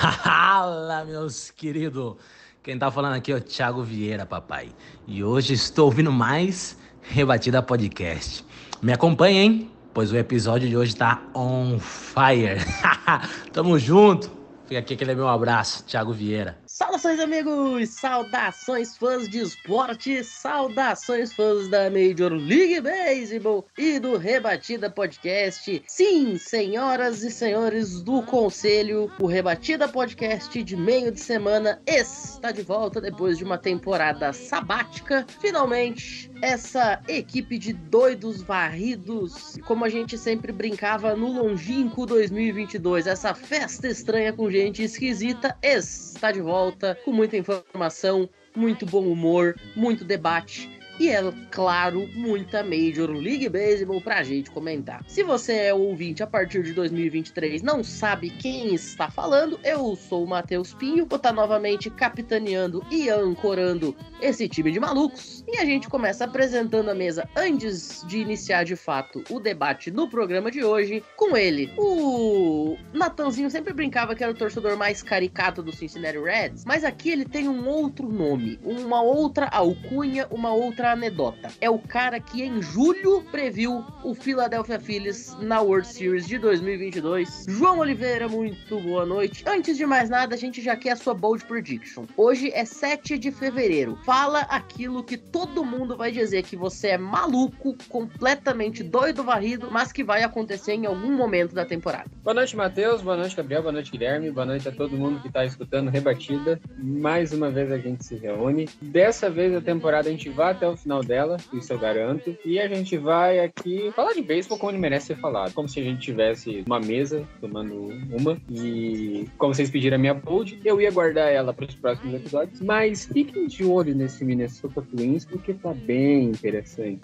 Fala, meus queridos! Quem tá falando aqui é o Thiago Vieira, papai. E hoje estou ouvindo mais Rebatida Podcast. Me acompanha, hein? Pois o episódio de hoje tá on fire. Tamo junto! Fica aqui aquele meu abraço, Thiago Vieira. Saudações, amigos! Saudações, fãs de esporte! Saudações, fãs da Major League Baseball e do Rebatida Podcast. Sim, senhoras e senhores do Conselho, o Rebatida Podcast de meio de semana está de volta depois de uma temporada sabática. Finalmente, essa equipe de doidos varridos, como a gente sempre brincava no longínquo 2022, essa festa estranha com gente esquisita, está de volta com muita informação, muito bom humor, muito debate. E é claro, muita Major League Baseball pra gente comentar. Se você é ouvinte a partir de 2023 não sabe quem está falando, eu sou o Matheus Pinho, vou estar novamente capitaneando e ancorando esse time de malucos. E a gente começa apresentando a mesa antes de iniciar de fato o debate no programa de hoje com ele. O Natanzinho sempre brincava que era o torcedor mais caricato do Cincinnati Reds, mas aqui ele tem um outro nome, uma outra alcunha, uma outra anedota. É o cara que em julho previu o Philadelphia Phillies na World Series de 2022. João Oliveira, muito boa noite. Antes de mais nada, a gente já quer a sua bold prediction. Hoje é 7 de fevereiro. Fala aquilo que todo mundo vai dizer que você é maluco, completamente doido varrido, mas que vai acontecer em algum momento da temporada. Boa noite, Matheus. Boa noite, Gabriel. Boa noite, Guilherme. Boa noite a todo mundo que está escutando Rebatida. Mais uma vez a gente se reúne. Dessa vez a temporada a gente vai até o final dela, isso eu garanto. E a gente vai aqui falar de beisebol como ele merece ser falado. Como se a gente tivesse uma mesa tomando uma. E como vocês pediram a minha bold, eu ia guardar ela para os próximos episódios. Mas fiquem de olho nesse Minnesota Twins, porque tá bem interessante.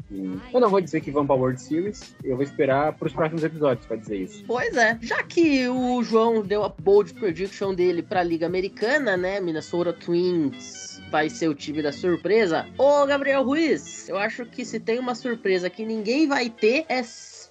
Eu não vou dizer que vão para World Series, eu vou esperar para os próximos episódios para dizer isso. Pois é, já que o João deu a bold prediction dele para a Liga Americana, né? Minnesota Twins vai ser o time da surpresa. Ô, Gabriel Ruiz, eu acho que se tem uma surpresa que ninguém vai ter é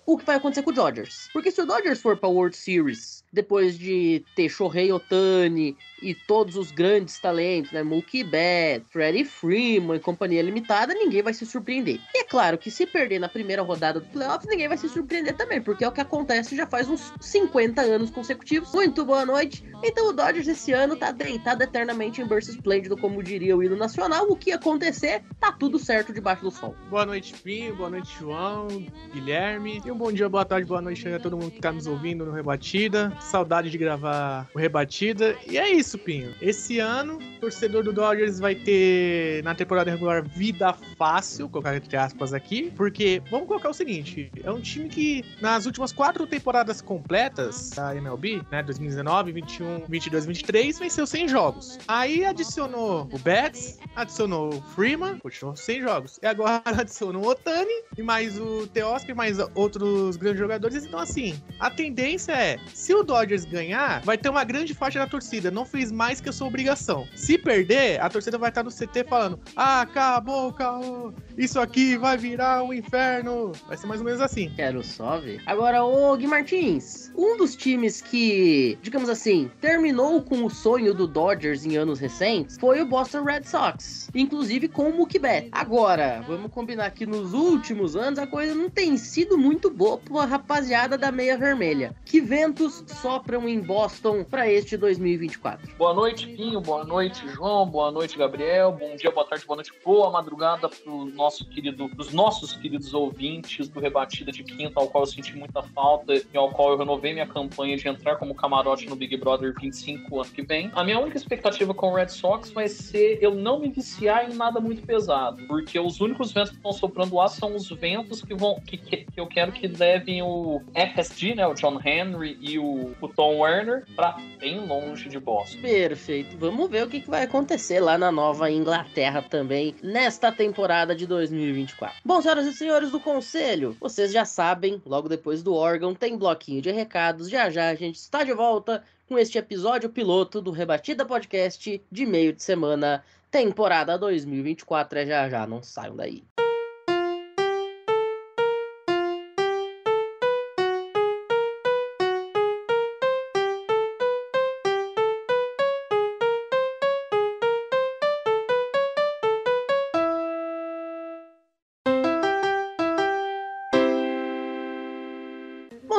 o que vai acontecer com o Dodgers. Porque se o Dodgers for para World Series depois de ter Shohei Otani e todos os grandes talentos, né, Mookie Betts, Freddie Freeman e companhia limitada, ninguém vai se surpreender. E é claro que se perder na primeira rodada do playoffs, ninguém vai se surpreender também, porque é o que acontece já faz uns 50 anos consecutivos. Muito boa noite. Então o Dodgers esse ano tá deitado eternamente em berço esplêndido, como diria o hino nacional. O que acontecer, tá tudo certo debaixo do sol. Boa noite, Pinho. Boa noite, João, Guilherme. E um bom dia, boa tarde, boa noite a todo mundo que tá nos ouvindo no Rebatida. Saudade de gravar o Rebatida. E é isso, Pinho. Esse ano, o torcedor do Dodgers vai ter, na temporada regular, vida fácil, colocar entre aspas aqui, porque, vamos colocar o seguinte, é um time que, nas últimas quatro temporadas completas da MLB, né, 2019, 21, 22, 23, venceu 100 jogos. Aí adicionou o Betts, adicionou o Freeman, continuou 100 jogos. E agora adicionou o Otani, e mais o Teoscar, mais outros grandes jogadores. Então, assim, a tendência é, se o Dodgers ganhar, vai ter uma grande faixa da torcida. Não fez mais que a sua obrigação. Se perder, a torcida vai estar no CT falando: Ah, acabou, acabou. Isso aqui vai virar um inferno. Vai ser mais ou menos assim. Quero só ver. Agora, ô Gui Martins, um dos times que, digamos assim, terminou com o sonho do Dodgers em anos recentes foi o Boston Red Sox. Inclusive com o Mookie Betts. Agora, vamos combinar que nos últimos anos a coisa não tem sido muito boa pra rapaziada da meia vermelha. Que ventos assopram em Boston para este 2024? Boa noite, Pinho. Boa noite, João. Boa noite, Gabriel. Bom dia, boa tarde, boa noite, boa madrugada para nosso querido, os nossos queridos ouvintes do Rebatida de Quinta, ao qual eu senti muita falta e ao qual eu renovei minha campanha de entrar como camarote no Big Brother 25 ano que vem. A minha única expectativa com o Red Sox vai ser eu não me viciar em nada muito pesado, porque os únicos ventos que estão soprando lá são os ventos que vão que, que, que eu quero que levem o FSG, né, o John Henry e o, o Tom Werner para bem longe de Boston. Perfeito. Vamos ver o que, que vai acontecer lá na Nova Inglaterra também nesta temporada de 2024. Bom, senhoras e senhores do conselho, vocês já sabem, logo depois do órgão tem bloquinho de recados. Já já a gente está de volta com este episódio piloto do Rebatida Podcast de meio de semana, temporada 2024. É já já, não saiam daí.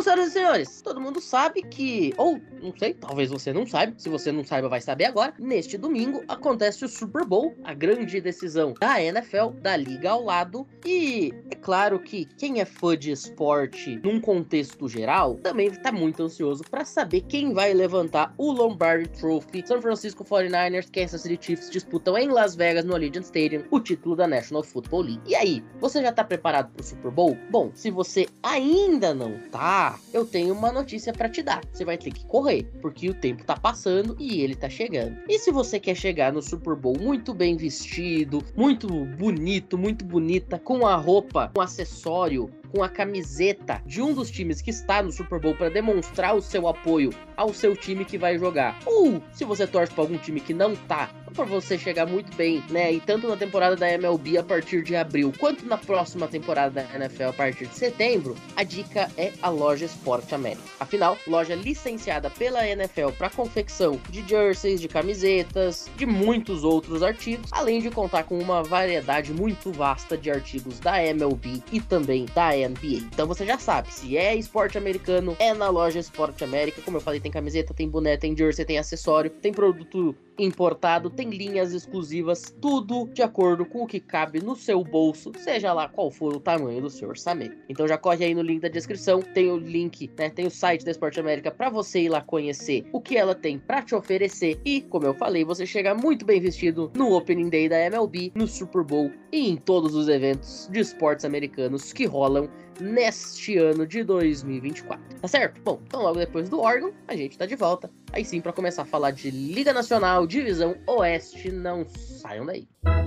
Senhoras e senhores, todo mundo sabe que, ou não sei, talvez você não saiba, se você não saiba, vai saber agora. Neste domingo acontece o Super Bowl, a grande decisão da NFL, da liga ao lado. E é claro que quem é fã de esporte num contexto geral também está muito ansioso para saber quem vai levantar o Lombardi Trophy. San Francisco 49ers, Kansas City Chiefs disputam em Las Vegas, no Allegiant Stadium, o título da National Football League. E aí, você já tá preparado para o Super Bowl? Bom, se você ainda não tá, eu tenho uma notícia para te dar. Você vai ter que correr, porque o tempo tá passando e ele tá chegando. E se você quer chegar no Super Bowl muito bem vestido, muito bonito, muito bonita, com a roupa, com acessório, com a camiseta de um dos times que está no Super Bowl para demonstrar o seu apoio ao seu time que vai jogar. Ou se você torce para algum time que não tá, para você chegar muito bem, né? E tanto na temporada da MLB a partir de abril, quanto na próxima temporada da NFL a partir de setembro, a dica é a loja Sport América. Afinal, loja licenciada pela NFL para confecção de jerseys, de camisetas, de muitos outros artigos, além de contar com uma variedade muito vasta de artigos da MLB e também da NBA. Então você já sabe, se é esporte americano, é na loja Esporte América. Como eu falei, tem camiseta, tem boné, tem jersey, tem acessório, tem produto importado, tem linhas exclusivas, tudo de acordo com o que cabe no seu bolso, seja lá qual for o tamanho do seu orçamento. Então já corre aí no link da descrição, tem o link, né, tem o site da Esporte América para você ir lá conhecer o que ela tem para te oferecer e, como eu falei, você chega muito bem vestido no Opening Day da MLB, no Super Bowl e em todos os eventos de esportes americanos que rolam neste ano de 2024. Tá certo? Bom, então logo depois do órgão, a gente tá de volta. Aí sim, para começar a falar de Liga Nacional, Divisão Oeste, não saiam daí. Bom,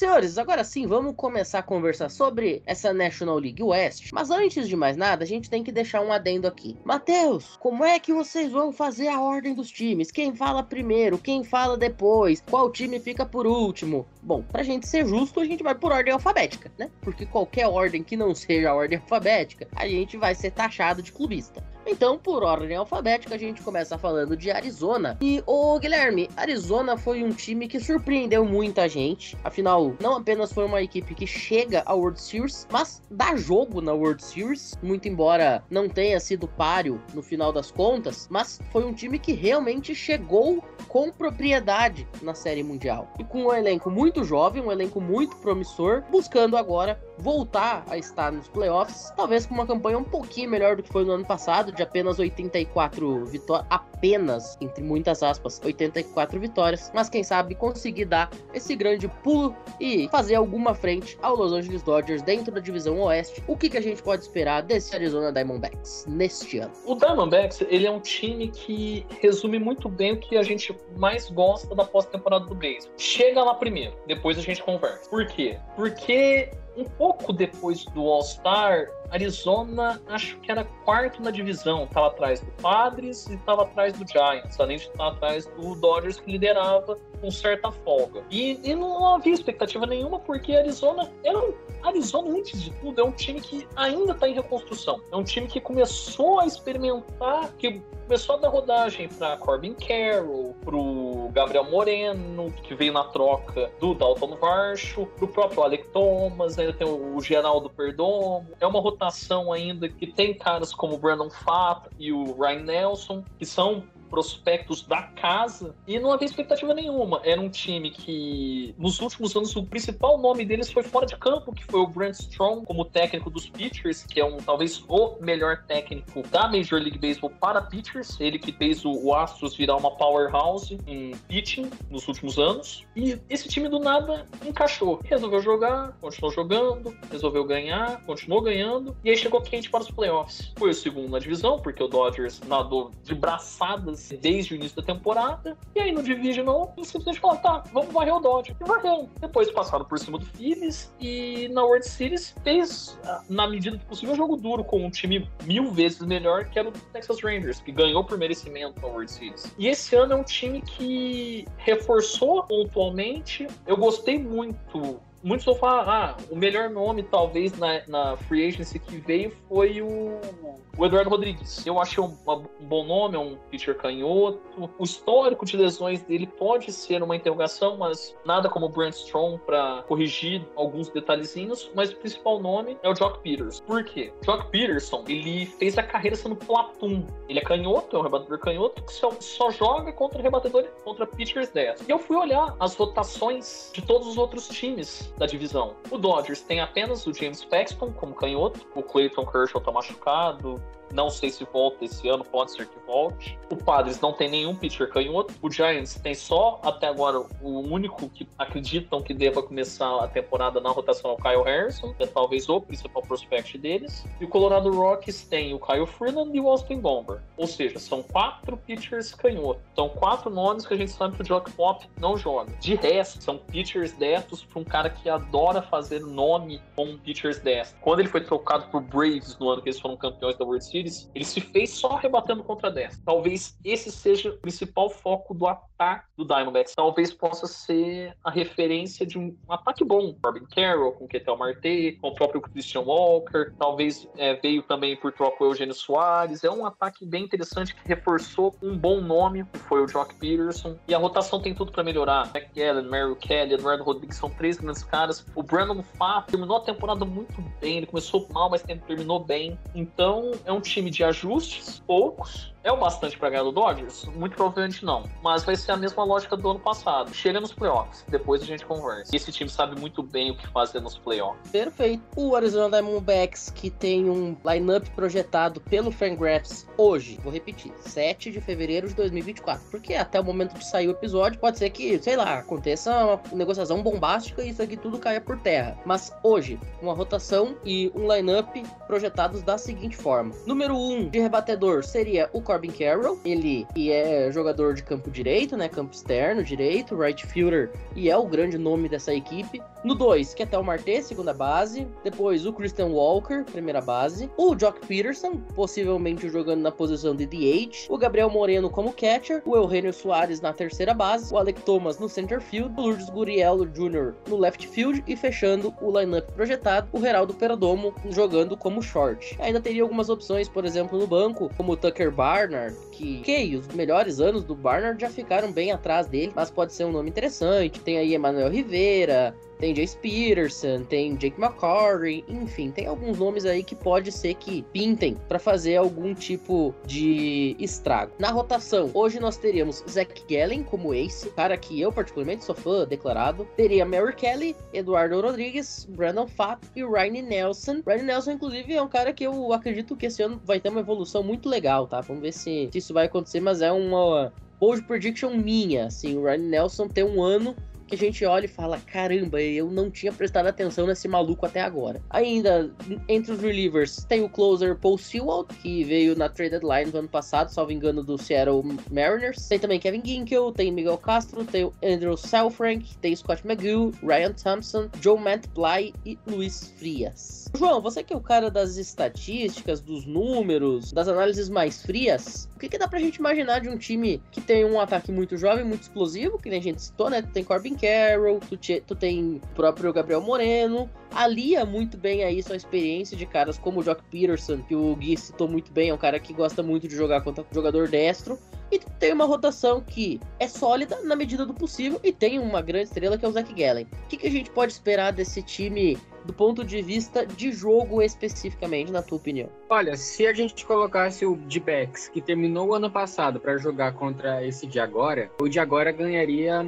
so senhores, agora sim vamos começar a conversar sobre essa National League West. Mas antes de mais nada, a gente tem que deixar um adendo aqui. Matheus, como é que vocês vão fazer a ordem dos times? Quem fala primeiro? Quem fala depois? Qual time fica por último? Bom, pra gente ser justo, a gente vai por ordem alfabética, né? Porque qualquer ordem que não seja a ordem alfabética, a gente vai ser taxado de clubista. Então, por ordem alfabética, a gente começa falando de Arizona. E, ô Guilherme, Arizona foi um time que surpreendeu muita gente. Afinal, não apenas foi uma equipe que chega à World Series, mas dá jogo na World Series. Muito embora não tenha sido páreo no final das contas, mas foi um time que realmente chegou com propriedade na Série Mundial. E com um elenco muito jovem, um elenco muito promissor, buscando agora voltar a estar nos playoffs, talvez com uma campanha um pouquinho melhor do que foi no ano passado, de apenas 84 vitórias, apenas, entre muitas aspas, 84 vitórias, mas quem sabe conseguir dar esse grande pulo e fazer alguma frente ao Los Angeles Dodgers dentro da divisão oeste. O que, que a gente pode esperar desse Arizona Diamondbacks neste ano? O Diamondbacks, ele é um time que resume muito bem o que a gente mais gosta da pós-temporada do beisebol. Chega lá primeiro, depois a gente conversa. Por quê? Porque um pouco depois do All-Star, Arizona acho que era quarto na divisão. Tava atrás do Padres e tava atrás do Giants, além de estar atrás do Dodgers que liderava com certa folga. E, e não havia expectativa nenhuma, porque Arizona era um, Arizona, antes de tudo, é um time que ainda está em reconstrução. É um time que começou a experimentar, que começou a dar rodagem para Corbin Carroll, pro Gabriel Moreno, que veio na troca do Dalton Varsho, pro próprio Alec Thomas, ainda tem o Geraldo Perdomo. É uma rotação ainda que tem caras como o Brandon Fato e o Ryan Nelson, que são prospectos da casa e não havia expectativa nenhuma. Era um time que, nos últimos anos, o principal nome deles foi fora de campo, que foi o Brent Strong como técnico dos pitchers, que é um talvez o melhor técnico da Major League Baseball para pitchers. Ele que fez o, Astros virar uma powerhouse em pitching nos últimos anos. E esse time do nada encaixou. Resolveu jogar, continuou jogando, resolveu ganhar, continuou ganhando, e aí chegou quente para os playoffs. Foi o segundo na divisão, porque o Dodgers nadou de braçadas desde o início da temporada. E aí no Divisional, eles simplesmente falaram, tá, vamos varrer o Dodge. E varreu. Depois passaram por cima do Phillies e na World Series fez, ah, na medida do possível, um jogo duro com um time mil vezes melhor que era o Texas Rangers, que ganhou por merecimento na World Series. E esse ano é um time que reforçou pontualmente. Eu gostei muito muitos vão falar, ah, o melhor nome talvez na, na free agency que veio foi o, o Eduardo Rodrigues. Eu achei um, um, bom nome, é um pitcher canhoto. O histórico de lesões dele pode ser uma interrogação, mas nada como o Brent Strong para corrigir alguns detalhezinhos. Mas o principal nome é o Jock Peters. Por quê? Jock Peterson, ele fez a carreira sendo platum. Ele é canhoto, é um rebatedor canhoto que só, só joga contra rebatedores, contra pitchers 10. E eu fui olhar as rotações de todos os outros times da divisão. O Dodgers tem apenas o James Paxton como canhoto, o Clayton Kershaw tá machucado, não sei se volta esse ano, pode ser que volte. O Padres não tem nenhum pitcher canhoto. O Giants tem só, até agora, o único que acreditam que deva começar a temporada na rotação é o Kyle Harrison, que é talvez o principal prospect deles. E o Colorado Rockies tem o Kyle Freeland e o Austin Gomber. Ou seja, são quatro pitchers canhotos. São quatro nomes que a gente sabe que o Jock Pop não joga. De resto, são pitchers destos para um cara que adora fazer nome com pitchers destos. Quando ele foi trocado por Braves no ano que eles foram campeões da World Series, Ele se fez só rebatendo contra 10. Talvez esse seja o principal foco do ataque do Diamondbacks. Talvez possa ser a referência de um ataque bom. Corbin Carroll, com Ketel Marte, com o próprio Christian Walker. Talvez é, veio também por troca o Eugênio Soares. É um ataque bem interessante que reforçou um bom nome, que foi o Jock Peterson. E a rotação tem tudo para melhorar. McGallen, Merrill Kelly, Eduardo Rodrigues são três grandes caras. O Brandon Pfaff terminou a temporada muito bem. Ele começou mal, mas terminou bem. Então é um time de ajustes, poucos, é o bastante para ganhar do Dodgers? Muito provavelmente não. Mas vai ser a mesma lógica do ano passado. Chega nos playoffs, depois a gente conversa. Esse time sabe muito bem o que fazer nos playoffs. Perfeito. O Arizona Diamondbacks, que tem um lineup projetado pelo Fangraphs hoje, vou repetir, 7 de fevereiro de 2024. Porque até o momento de sair o episódio, pode ser que, sei lá, aconteça uma negociação bombástica e isso aqui tudo caia por terra. Mas hoje, uma rotação e um lineup projetados da seguinte forma: número 1 um de rebatedor seria o Corbin Carroll, ele que é jogador de campo direito, né, campo externo direito, right fielder, e é o grande nome dessa equipe. No 2, Ketel Marte, segunda base. Depois o Christian Walker, primeira base. O Jock Peterson, possivelmente jogando na posição de DH. O Gabriel Moreno como catcher. O Eugenio Soares na terceira base. O Alec Thomas no center field. O Lourdes Guriello Jr. no left field. E fechando o lineup projetado, o Geraldo Perdomo jogando como short. Ainda teria algumas opções, por exemplo, no banco, como o Tucker Barnard, que, os melhores anos do Barnard já ficaram bem atrás dele, mas pode ser um nome interessante. Tem aí Emanuel Rivera, tem Jace Peterson, tem Jake McCarry, enfim, tem alguns nomes aí que pode ser que pintem para fazer algum tipo de estrago. Na rotação, hoje nós teríamos Zach Gallen como ace, cara que eu particularmente sou fã declarado. Teria Mary Kelly, Eduardo Rodrigues, Brandon Fatt e Ryan Nelson. Ryan Nelson, inclusive, é um cara que eu acredito que esse ano vai ter uma evolução muito legal, tá? Vamos ver se, se isso vai acontecer, mas é uma bold prediction minha, assim, o Ryan Nelson tem um ano que a gente olha e fala: caramba, eu não tinha prestado atenção nesse maluco até agora. Ainda, entre os relievers, tem o closer Paul Sewell, que veio na trade deadline do ano passado, salvo engano, do Seattle Mariners. Tem também Kevin Ginkel, tem Miguel Castro, tem o Andrew Selfrank, tem Scott McGill, Ryan Thompson, Joe Matt Bly e Luiz Frias. João, você que é o cara das estatísticas, dos números, das análises mais frias, o que, que dá pra gente imaginar de um time que tem um ataque muito jovem, muito explosivo, que nem a gente citou, né? Tem Corbin Carroll, tu, te, tu tem o próprio Gabriel Moreno, alia muito bem aí sua experiência de caras como o Jock Peterson, que o Gui citou muito bem, é um cara que gosta muito de jogar contra jogador destro, e tem uma rotação que é sólida na medida do possível e tem uma grande estrela que é o Zach Gallen. O que, que a gente pode esperar desse time do ponto de vista de jogo especificamente, na tua opinião? Olha, se a gente colocasse o D-Backs, que terminou o ano passado para jogar contra esse de agora, o de agora ganharia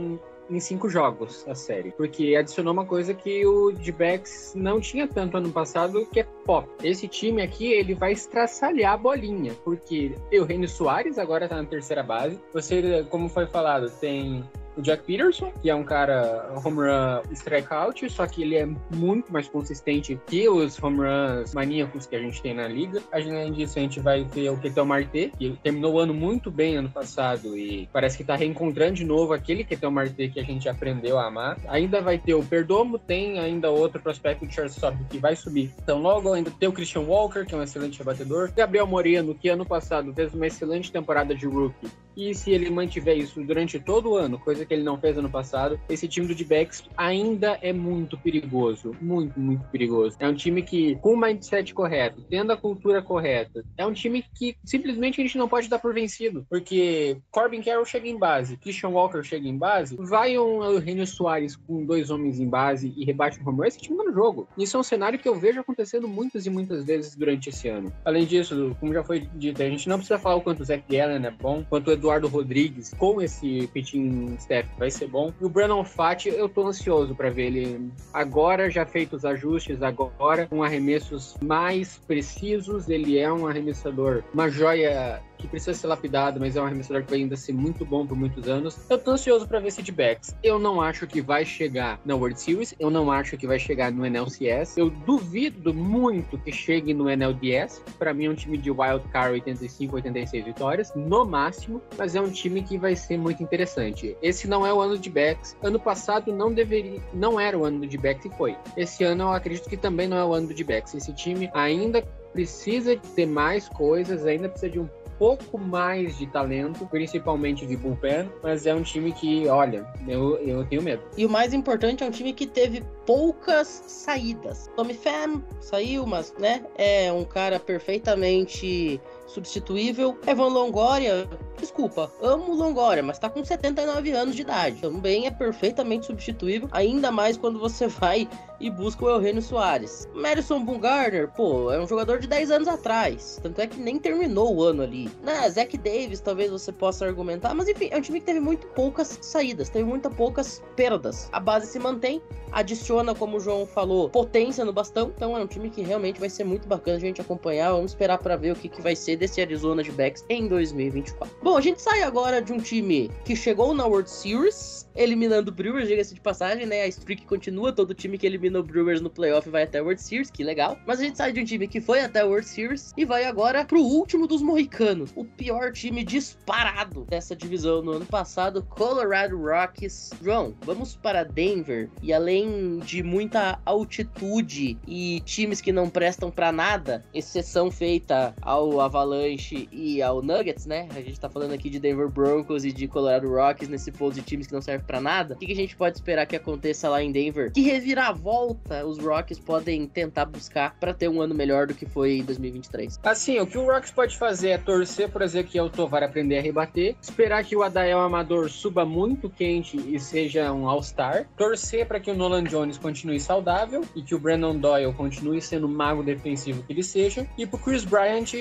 em cinco jogos a série. Porque adicionou uma coisa que o D-Backs não tinha tanto ano passado, que é pop. Esse time aqui, ele vai estraçalhar a bolinha. Porque o Reino Soares agora tá na terceira base. Você, como foi falado, tem o Jack Peterson, que é um cara home run strikeout, só que ele é muito mais consistente que os home runs maníacos que a gente tem na liga. Além disso, a gente vai ter o Ketel Marte, que terminou o ano muito bem ano passado e parece que tá reencontrando de novo aquele Ketel Marte que a gente aprendeu a amar. Ainda vai ter o Perdomo, tem ainda outro prospecto de shortstop que vai subir. Então logo ainda tem o Christian Walker, que é um excelente rebatedor. Gabriel Moreno, que ano passado fez uma excelente temporada de rookie. E se ele mantiver isso durante todo o ano, coisa que ele não fez ano passado, esse time do D-Backs ainda é muito perigoso. Muito, muito perigoso. É um time que, com o mindset correto, tendo a cultura correta, é um time que simplesmente a gente não pode dar por vencido. Porque Corbin Carroll chega em base, Christian Walker chega em base, vai um Eugenio Soares com dois homens em base e rebate um home run, esse time tá no jogo. Isso é um cenário que eu vejo acontecendo muitas e muitas vezes durante esse ano. Além disso, como já foi dito, a gente não precisa falar o quanto o Zach Gallen é bom, quanto o Eduardo Rodrigues com esse pitching vai ser bom. E o Brandon Fati, eu tô ansioso para ver ele agora, já feito os ajustes, agora, com arremessos mais precisos. Ele é um arremessador, uma joia que precisa ser lapidado, mas é um arremessador que vai ainda ser muito bom por muitos anos. Eu tô ansioso para ver esse backs. Eu não acho que vai chegar na World Series, eu não acho que vai chegar no NLCS. Eu duvido muito que chegue no NLDS. Para mim é um time de wild card 85, 86 vitórias, no máximo, mas é um time que vai ser muito interessante. Esse não é o ano de backs. Ano passado não deveria, não era o ano de backs e foi. Esse ano eu acredito que também não é o ano de backs. Esse time ainda precisa ter mais coisas, ainda precisa de um pouco mais de talento, principalmente de bullpen, mas é um time que, olha, eu, eu tenho medo. E o mais importante é um time que teve poucas saídas. Tommy Pham saiu, mas, né, é um cara perfeitamente substituível. Evan Longoria, desculpa, amo Longoria, mas tá com 79 anos de idade. Também é perfeitamente substituível, ainda mais quando você vai e busca o Eugenio Soares. Madison Bumgarner, pô, é um jogador de 10 anos atrás. Tanto é que nem terminou o ano ali. Né, Zach Davis, talvez você possa argumentar, mas enfim, é um time que teve muito poucas saídas, teve muito poucas perdas. A base se mantém, adiciona, como o João falou, potência no bastão. Então é um time que realmente vai ser muito bacana a gente acompanhar. Vamos esperar para ver o que, que vai ser desse Arizona de backs em 2024. Bom, a gente sai agora de um time que chegou na World Series, eliminando o Brewers, diga-se de passagem, né? A streak continua, todo time que elimina o Brewers no playoff vai até a World Series, que legal. Mas a gente sai de um time que foi até a World Series e vai agora pro último dos mohicanos, o pior time disparado dessa divisão no ano passado, Colorado Rockies. João, vamos para Denver e além de muita altitude e times que não prestam para nada, exceção feita ao Avalanche e ao Nuggets, né? A gente tá falando aqui de Denver Broncos e de Colorado Rockies nesse ponto de times que não servem para nada. O que, que a gente pode esperar que aconteça lá em Denver? Que reviravolta os Rockies podem tentar buscar para ter um ano melhor do que foi em 2023? Assim, o que o Rockies pode fazer é torcer por Ezequiel Tovar aprender a rebater, esperar que o Adael Amador suba muito quente e seja um All-Star, torcer para que o Nolan Jones continue saudável e que o Brandon Doyle continue sendo o mago defensivo que ele seja, e pro Chris Bryant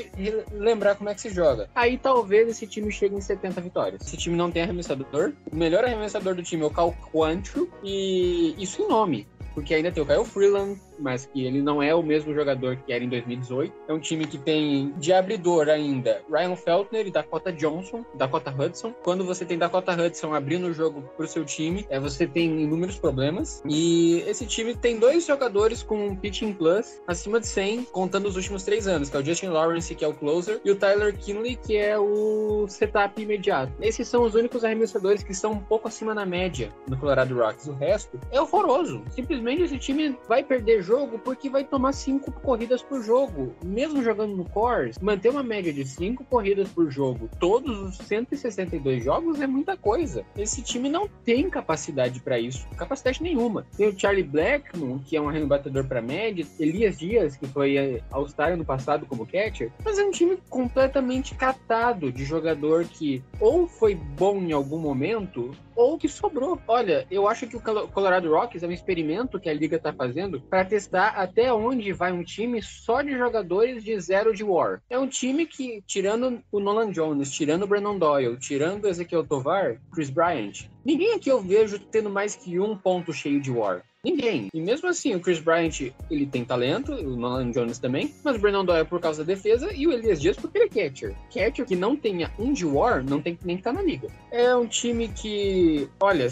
lembrar como é que se joga. Aí talvez esse time chegue em 70 vitórias. Esse time não tem arremessador, o melhor arremessador do time é o Cal Quantrill, e isso em nome porque ainda tem o Kyle Freeland, mas que ele não é o mesmo jogador que era em 2018. É um time que tem de abridor ainda Ryan Feltner e Dakota Johnson, Dakota Hudson. Quando você tem Dakota Hudson abrindo o jogo pro seu time, é, você tem inúmeros problemas. E esse time tem dois jogadores com um pitching plus acima de 100, contando os últimos três anos, que é o Justin Lawrence, que é o closer, e o Tyler Kinley, que é o setup imediato. Esses são os únicos arremessadores que estão um pouco acima na média no Colorado Rocks. O resto é horroroso. Simplesmente esse time vai perder jogo porque vai tomar cinco corridas por jogo. Mesmo jogando no Cores, manter uma média de cinco corridas por jogo todos os 162 jogos é muita coisa. Esse time não tem capacidade para isso, capacidade nenhuma. Tem o Charlie Blackmon, que é um arrebatedor para média, Elias Dias, que foi All-Star no passado como catcher, mas é um time completamente catado de jogador que ou foi bom em algum momento ou que sobrou. Olha, eu acho que o Colorado Rockies é um experimento que a liga está fazendo para testar até onde vai um time só de jogadores de zero de war. É um time que, tirando o Nolan Jones, tirando o Brandon Doyle, tirando o Ezequiel Tovar, Chris Bryant, ninguém aqui eu vejo tendo mais que um ponto cheio de war. Ninguém. E mesmo assim, o Chris Bryant, ele tem talento, o Nolan Jones também, mas o Brandon Doyle por causa da defesa e o Elias Dias porque ele é catcher. Catcher que não tenha um de war, não tem nem que estar tá na liga. É um time que, olha,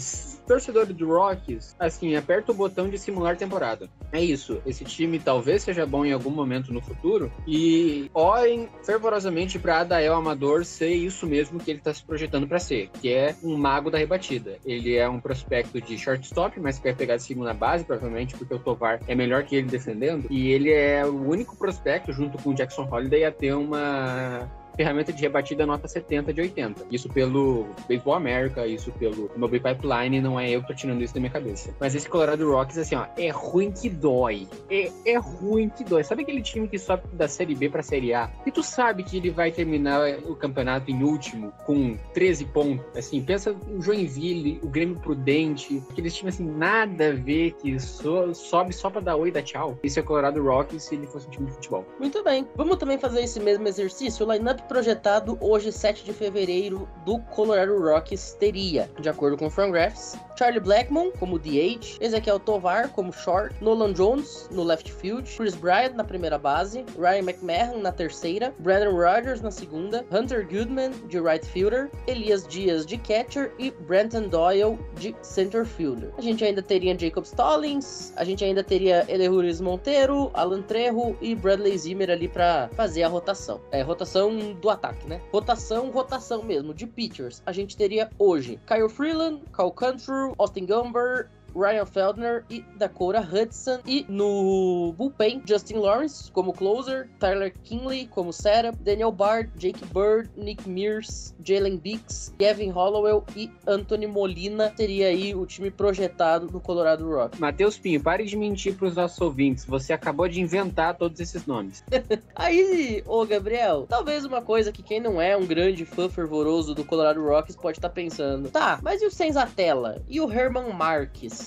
torcedor do Rockies, assim, aperta o botão de simular temporada. É isso. Esse time talvez seja bom em algum momento no futuro e orem fervorosamente para Adael Amador ser isso mesmo que ele está se projetando para ser, que é um mago da rebatida. Ele é um prospecto de shortstop, mas que vai pegar de segunda base, provavelmente, porque o Tovar é melhor que ele defendendo. E ele é o único prospecto, junto com o Jackson Holiday, a ter uma ferramenta de rebatida nota 70 de 80. Isso pelo Baseball America, isso pelo Mobile Pipeline, não é eu que tô tirando isso da minha cabeça. Mas esse Colorado Rockies, assim, ó, é ruim que dói. É, é ruim que dói. Sabe aquele time que sobe da Série B pra Série A? E tu sabe que ele vai terminar o campeonato em último, com 13 pontos. Assim, pensa o Joinville, o Grêmio Prudente, aqueles times assim, nada a ver, que so, sobe só pra dar oi dar tchau. Esse é o Colorado Rockies se ele fosse um time de futebol. Muito bem. Vamos também fazer esse mesmo exercício? O lineup projetado hoje, 7 de fevereiro, do Colorado Rockies teria, de acordo com Fangraphs, Charlie Blackmon como DH, Ezequiel Tovar como short, Nolan Jones no left field, Chris Bryant na primeira base, Ryan McMahon na terceira, Brandon Rogers na segunda, Hunter Goodman de right fielder, Elias Dias de catcher e Brenton Doyle de center fielder. A gente ainda teria Jacob Stallings, a gente ainda teria Elehuris Monteiro, Alan Trejo e Bradley Zimmer ali para fazer a rotação. É, rotação do ataque, né? Rotação, rotação mesmo, de pitchers. A gente teria hoje Kyle Freeland, Cal Cantrell, Austin Gumber, Ryan Feldner e Dakota Hudson. E no bullpen, Justin Lawrence como closer, Tyler Kinley como setup, Daniel Bard, Jake Bird, Nick Mears, Jalen Bix, Kevin Hollowell e Anthony Molina seria aí o time projetado do Colorado Rock. Matheus Pinho, pare de mentir para os nossos ouvintes. Você acabou de inventar todos esses nomes. aí, ô Gabriel, talvez uma coisa que quem não é um grande fã fervoroso do Colorado Rocks pode estar tá pensando. Tá, mas e o Senzatella? E o Herman Marques?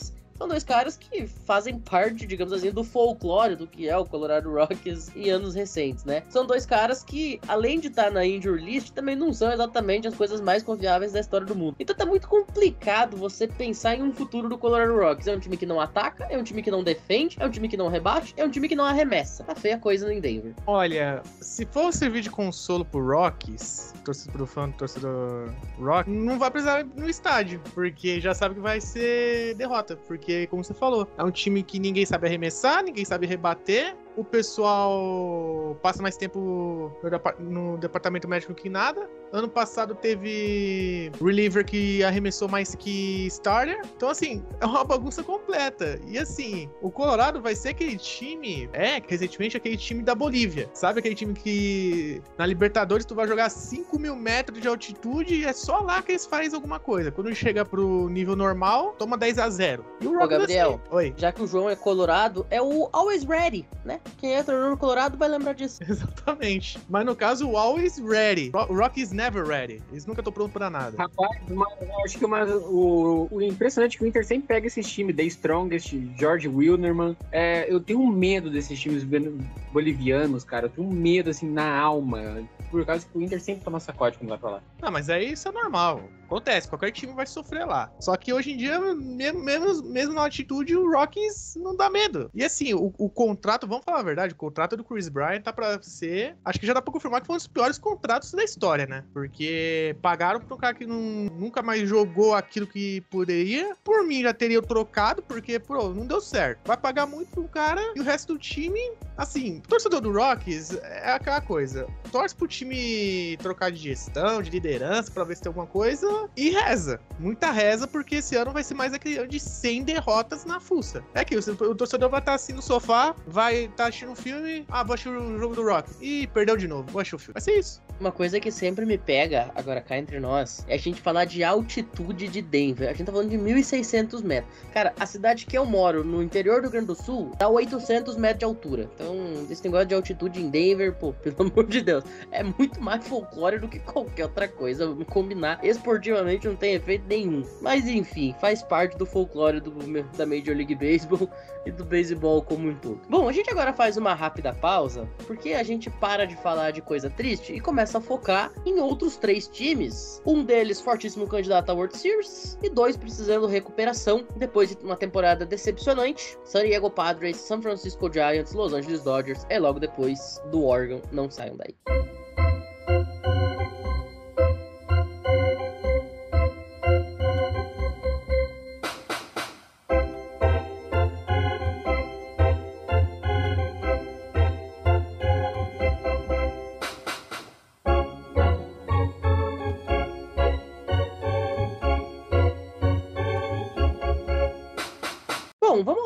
São dois caras que fazem parte, digamos assim, do folclore do que é o Colorado Rockies em anos recentes, né? São dois caras que, além de estar na injury list, também não são exatamente as coisas mais confiáveis da história do mundo. Então tá muito complicado você pensar em um futuro do Colorado Rockies. É um time que não ataca, é um time que não defende, é um time que não rebate, é um time que não arremessa. Tá feia a coisa em Denver. Olha, se for servir de consolo pro Rockies, torcedor pro fã, torcedor Rock, não vai precisar ir no estádio, porque já sabe que vai ser derrota, porque porque, como você falou, é um time que ninguém sabe arremessar, ninguém sabe rebater, o pessoal passa mais tempo no, departamento médico que nada. Ano passado teve reliever que arremessou mais que starter. Então, assim, é uma bagunça completa. E assim, o Colorado vai ser aquele time, é, recentemente aquele time da Bolívia. Sabe aquele time que na Libertadores tu vai jogar 5 mil metros de altitude e é só lá que eles fazem alguma coisa. Quando chega pro nível normal, toma 10 a 0 E o Ô, Gabriel. Oi. já que o João é colorado, é o always ready, né? Quem é torcedor colorado vai lembrar disso. Exatamente. Mas no caso, o always ready. O Rock is never ready. Eles nunca estão prontos pra nada. Rapaz, mas eu acho que uma, o, o impressionante é que o Inter sempre pega esses times, The Strongest, George Wilnerman. É, eu tenho medo desses times bolivianos, cara. Eu tenho medo, assim, na alma por causa que o Inter sempre toma sacode quando vai pra lá. Não, mas aí isso é normal. Acontece, qualquer time vai sofrer lá. Só que hoje em dia, mesmo, mesmo, mesmo na altitude, o Rockies não dá medo. E assim, o, o contrato, vamos falar a verdade, o contrato do Chris Bryant tá pra ser. Acho que já dá pra confirmar que foi um dos piores contratos da história, né? Porque pagaram pra um cara que não, nunca mais jogou aquilo que poderia. Por mim, já teria trocado, porque, pô, não deu certo. Vai pagar muito pro cara e o resto do time, assim, torcedor do Rockies é aquela coisa. Torce pro time trocar de gestão, de liderança, pra ver se tem alguma coisa e reza. Muita reza, porque esse ano vai ser mais aquele ano de 100 derrotas na fuça. É que o, torcedor vai estar assim no sofá, vai estar assistindo um filme, ah, vou assistir o jogo do Rockies. Ih, perdeu de novo, vou assistir o filme. Vai ser isso. Uma coisa que sempre me pega, agora cá entre nós, é a gente falar de altitude de Denver. A gente tá falando de 1.600 metros. Cara, a cidade que eu moro, no interior do Rio Grande do Sul, tá 800 metros de altura. Então, esse negócio de altitude em Denver, pô, pelo amor de Deus, é muito mais folclore do que qualquer outra coisa. Combinar, esportivamente não tem efeito nenhum. Mas enfim, faz parte do folclore do, da Major League Baseball e do beisebol como um todo. Bom, a gente agora faz uma rápida pausa, porque a gente para de falar de coisa triste e começa a focar em outros três times. Um deles fortíssimo candidato à World Series e dois precisando recuperação depois de uma temporada decepcionante. San Diego Padres, San Francisco Giants, Los Angeles Dodgers e logo depois do Oregon. Não saiam daí.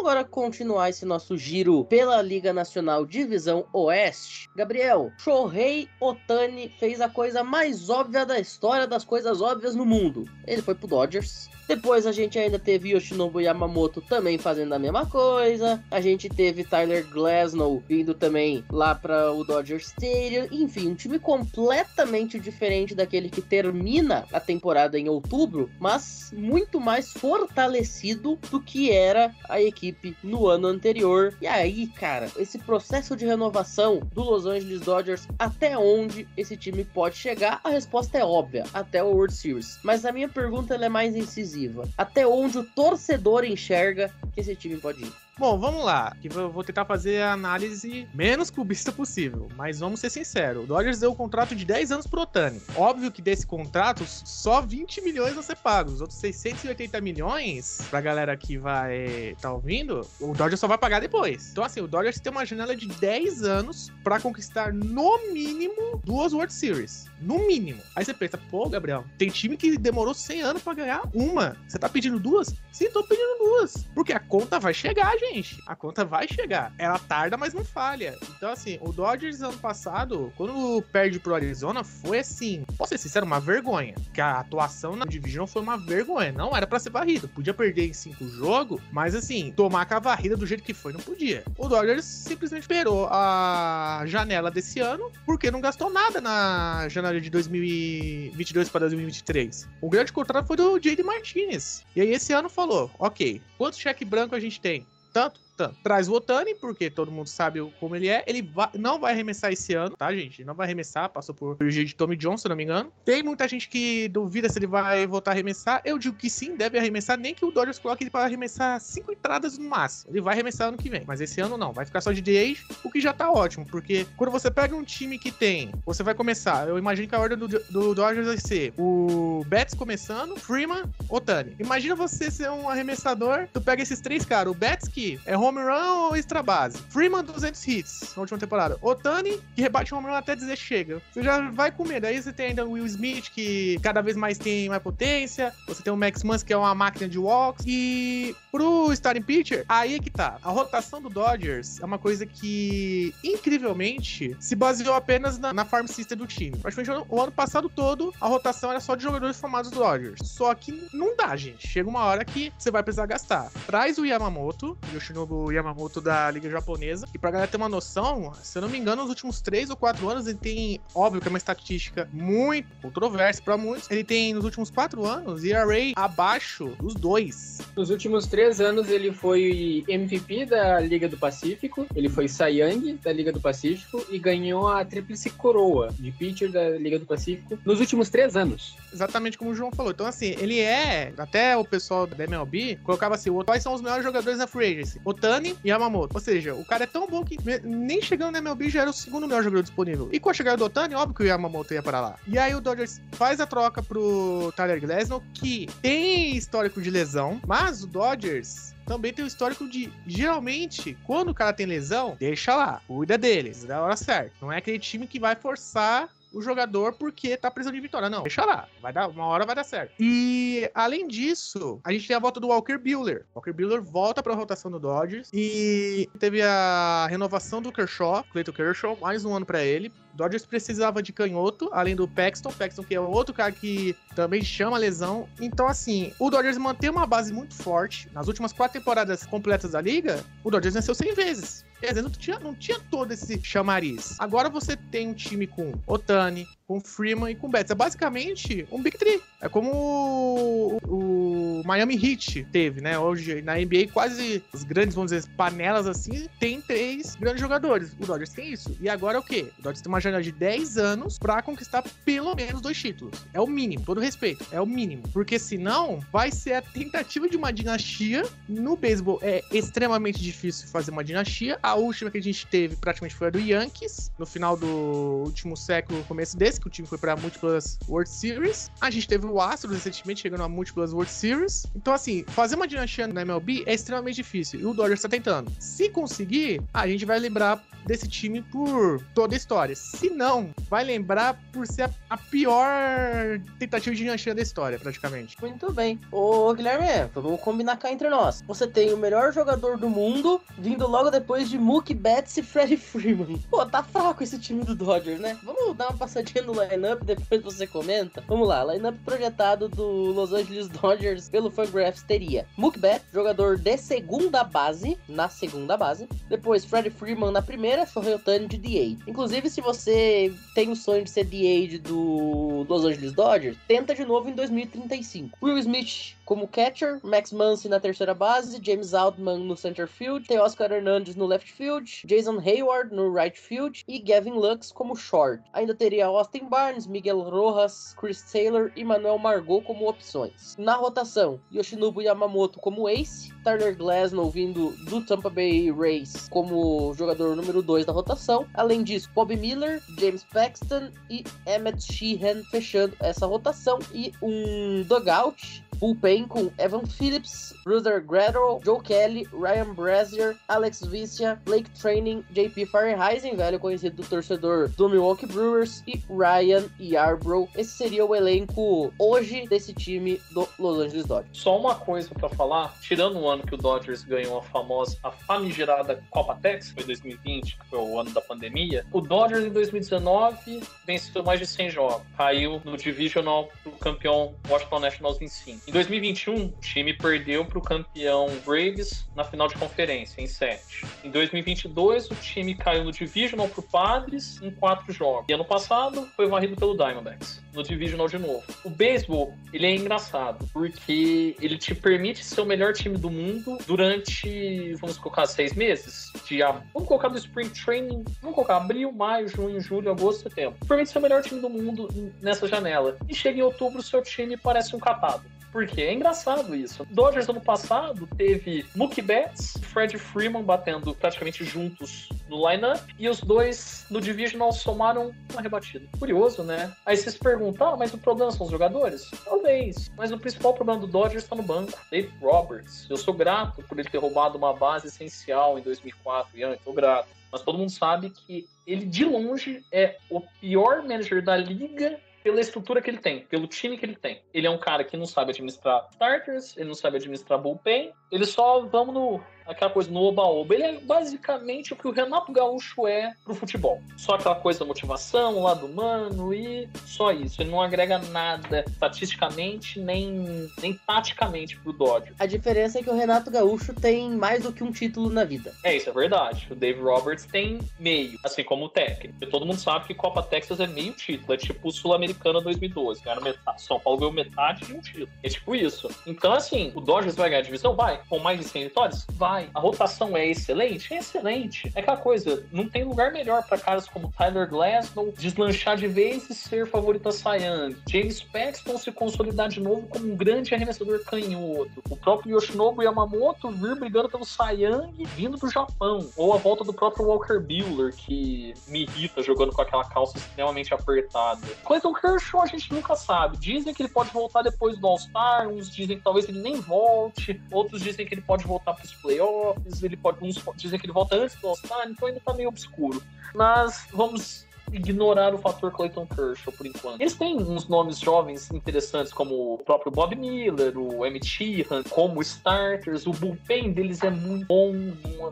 Agora continuar esse nosso giro pela Liga Nacional Divisão Oeste. Gabriel, Shohei Otani fez a coisa mais óbvia da história das coisas óbvias no mundo. Ele foi pro Dodgers. Depois a gente ainda teve Yoshinobu Yamamoto também fazendo a mesma coisa. A gente teve Tyler Glasnow vindo também lá para o Dodger Stadium. Enfim, um time completamente diferente daquele que termina a temporada em outubro, mas muito mais fortalecido do que era a equipe no ano anterior. E aí, cara, esse processo de renovação do Los Angeles Dodgers, até onde esse time pode chegar? A resposta é óbvia, até o World Series. Mas a minha pergunta é mais incisiva. Até onde o torcedor enxerga que esse time pode ir? Bom, vamos lá. Que eu vou tentar fazer a análise menos clubista possível. Mas vamos ser sinceros. O Dodgers deu um contrato de 10 anos pro Otani. Óbvio que desse contrato, só 20 milhões vão ser pagos. Os outros 680 milhões, pra galera que vai tá ouvindo, o Dodgers só vai pagar depois. Então, assim, o Dodgers tem uma janela de 10 anos pra conquistar, no mínimo, duas World Series. No mínimo. Aí você pensa, pô, Gabriel, tem time que demorou 100 anos pra ganhar uma. Você tá pedindo duas? Sim, tô pedindo duas. Porque a conta vai chegar, gente a conta vai chegar. Ela tarda, mas não falha. Então, assim, o Dodgers ano passado, quando perde pro Arizona, foi assim, posso ser sincero, uma vergonha. Que a atuação na Division foi uma vergonha. Não era para ser varrido. Podia perder em cinco jogos, mas assim, tomar com a varrida do jeito que foi, não podia. O Dodgers simplesmente esperou a janela desse ano, porque não gastou nada na janela de 2022 para 2023. O grande contrato foi do J.D. Martinez. E aí esse ano falou, ok, quanto cheque branco a gente tem? tanto, tanto. Traz o Otani, porque todo mundo sabe como ele é. Ele vai, não vai arremessar esse ano, tá, gente? Não vai arremessar, passou por cirurgia de Tommy John, se não me engano. Tem muita gente que duvida se ele vai voltar a arremessar. Eu digo que sim, deve arremessar, nem que o Dodgers coloque ele para arremessar cinco entradas no máximo. Ele vai arremessar ano que vem, mas esse ano não. Vai ficar só de DH, o que já tá ótimo, porque quando você pega um time que tem, você vai começar, eu imagino que a ordem do, do Dodgers vai ser o Betts começando, Freeman, Otani. Imagina você ser um arremessador, tu pega esses três caras, o Betts que é home run ou extra base. Freeman 200 hits na última temporada. Otani que rebate home run até dizer chega. Você já vai com medo. Aí você tem ainda o Will Smith que cada vez mais tem mais potência. Você tem o Max Muncy que é uma máquina de walks e pro starting pitcher, aí é que tá. A rotação do Dodgers é uma coisa que incrivelmente se baseou apenas na, na farm system do time. Praticamente o ano passado todo a rotação era só de jogadores formados do Dodgers. Só que não dá, gente. Chega uma hora que você vai precisar gastar. Traz o Yamamoto, Yoshinobu Yamamoto da Liga Japonesa. E pra galera ter uma noção, se eu não me engano, nos últimos 3 ou 4 anos ele tem, óbvio que é uma estatística muito controversa pra muitos, ele tem nos últimos 4 anos ERA abaixo dos dois. Nos últimos três anos, ele foi MVP da Liga do Pacífico, ele foi Cy Young da Liga do Pacífico e ganhou a tríplice coroa de pitcher da Liga do Pacífico nos últimos três anos. Exatamente como o João falou. Então, assim, ele é. Até o pessoal da MLB colocava assim: quais são os melhores jogadores da Free Agency? Otani e Yamamoto. Ou seja, o cara é tão bom que nem chegando na MLB já era o segundo melhor jogador disponível. E com a chegada do Otani, óbvio que o Yamamoto ia para lá. E aí o Dodgers faz a troca pro Tyler Glasnow, que tem histórico de lesão, mas o Dodgers também tem o histórico de, geralmente, quando o cara tem lesão, deixa lá, cuida deles, da hora certa. Não é aquele time que vai forçar o jogador porque tá precisando de vitória. Não, deixa lá. Vai dar, uma hora vai dar certo. E, além disso, a gente tem a volta do Walker Buehler. Walker Buehler volta pra rotação do Dodgers. E teve a renovação do Kershaw, Clayton Kershaw, mais um ano pra ele. O Dodgers precisava de canhoto, além do Paxton. Paxton, que é outro cara que também chama lesão. Então, assim, o Dodgers mantém uma base muito forte. Nas últimas quatro temporadas completas da liga, o Dodgers venceu 100 vezes. Quer dizer, não tinha, não tinha todo esse chamariz. Agora você tem um time com Otani, com Freeman e com Betts. É basicamente um Big Three. É como o, o Miami Heat teve, né? Hoje na NBA, quase os grandes, vamos dizer, panelas assim, tem três grandes jogadores. O Dodgers tem isso. E agora é o quê? O Dodgers tem uma janela de 10 anos pra conquistar pelo menos dois títulos. É o mínimo, todo respeito. É o mínimo. Porque senão vai ser a tentativa de uma dinastia. No beisebol é extremamente difícil fazer uma dinastia. A última que a gente teve praticamente foi a do Yankees, no final do último século, começo desse, que o time foi pra múltiplas World Series. A gente teve o Astros recentemente chegando a múltiplas World Series. Então, assim, fazer uma dinastia na MLB é extremamente difícil. E o Dodgers tá tentando. Se conseguir, a gente vai lembrar desse time por toda a história. Se não, vai lembrar por ser a pior tentativa de dinastia da história, praticamente. Muito bem. Ô, Guilherme, vamos combinar cá entre nós. Você tem o melhor jogador do mundo vindo logo depois de Mookie Betts e Freddie Freeman. Pô, tá fraco esse time do Dodgers, né? Vamos dar uma passadinha no lineup depois você comenta. Vamos lá, lineup projetado do Los Angeles Dodgers pelo Fangraphs teria Mookie Betts, jogador de segunda base, na segunda base. Depois Freddie Freeman na primeira, Shohei de DA. Inclusive, se você tem o sonho de ser DA do Los Angeles Dodgers, tenta de novo em 2035. Will Smith como catcher, Max Muncy na terceira base, James Altman no center field, Teoscar Hernandez no left field, Jason Hayward no right field e Gavin Lux como short. Ainda teria Austin Barnes, Miguel Rojas, Chris Taylor e Manuel Margot como opções. Na rotação, Yoshinobu Yamamoto como ace, Tyler Glasnow vindo do Tampa Bay Rays como jogador número 2 da rotação. Além disso, Bob Miller, James Paxton e Emmett Sheehan fechando essa rotação e um dugout bullpen com Evan Phillips, Ruther Gradle, Joe Kelly, Ryan Brazier, Alex Vicia, Blake Training, JP Fireheisen, velho conhecido do torcedor do Milwaukee Brewers, e Ryan Yarbrough. Esse seria o elenco hoje desse time do Los Angeles Dodgers. Só uma coisa pra falar, tirando o ano que o Dodgers ganhou a famosa, a famigerada Copa Tex, foi 2020, que foi o ano da pandemia, o Dodgers em 2019 venceu mais de 100 jogos, caiu no Divisional pro campeão Washington Nationals em 5. Em 2021, o time perdeu pro campeão Braves na final de conferência, em 7. Em 2022, o time caiu no Divisional pro Padres em 4 jogos. E ano passado, foi varrido pelo Diamondbacks, no Divisional de novo. O beisebol, ele é engraçado, porque ele te permite ser o melhor time do mundo durante, vamos colocar, seis meses. De, vamos colocar do Spring Training, vamos colocar abril, maio, junho, julho, agosto, setembro. Permite ser o melhor time do mundo nessa janela. E chega em outubro, o seu time parece um catado. Porque é engraçado isso. Dodgers ano passado teve Mookie Betts, Fred Freeman batendo praticamente juntos no lineup e os dois no divisional somaram uma rebatida. Curioso, né? Aí você se ah, mas o problema são os jogadores? Talvez. Mas o principal problema do Dodgers está no banco. Dave Roberts. Eu sou grato por ele ter roubado uma base essencial em 2004 e antes. Sou grato. Mas todo mundo sabe que ele, de longe, é o pior manager da liga pela estrutura que ele tem, pelo time que ele tem. Ele é um cara que não sabe administrar starters, ele não sabe administrar bullpen, ele só vamos no aquela coisa no oba-oba. Ele é basicamente o que o Renato Gaúcho é pro futebol. Só aquela coisa da motivação, lado humano e só isso. Ele não agrega nada estatisticamente nem, nem taticamente pro Dodgers. A diferença é que o Renato Gaúcho tem mais do que um título na vida. É, isso é verdade. O Dave Roberts tem meio, assim como o técnico. E todo mundo sabe que Copa Texas é meio título, é tipo o Sul-Americana 2012. Ganharam metade. São Paulo ganhou metade de um título. É tipo isso. Então, assim, o Dodgers vai ganhar a divisão? Vai. Com mais de 100 vitórias? Vai. A rotação é excelente? É excelente. É aquela coisa, não tem lugar melhor para caras como Tyler Glasnow deslanchar de vez e ser favorito a Young. James Paxton se consolidar de novo como um grande arremessador canhoto. O próprio Yoshinobu Yamamoto vir brigando pelo Young vindo do Japão. Ou a volta do próprio Walker Buehler, que me irrita jogando com aquela calça extremamente apertada. Clayton Kershaw a gente nunca sabe. Dizem que ele pode voltar depois do All-Star, uns dizem que talvez ele nem volte, outros dizem que ele pode voltar para os playoffs, ele pode, uns dizem que ele volta antes do All-Star, então ainda tá meio obscuro. Mas vamos ignorar o fator Clayton Kershaw por enquanto. Eles têm uns nomes jovens interessantes, como o próprio Bob Miller, o Emmett Sheehan, como starters. O bullpen deles é muito bom.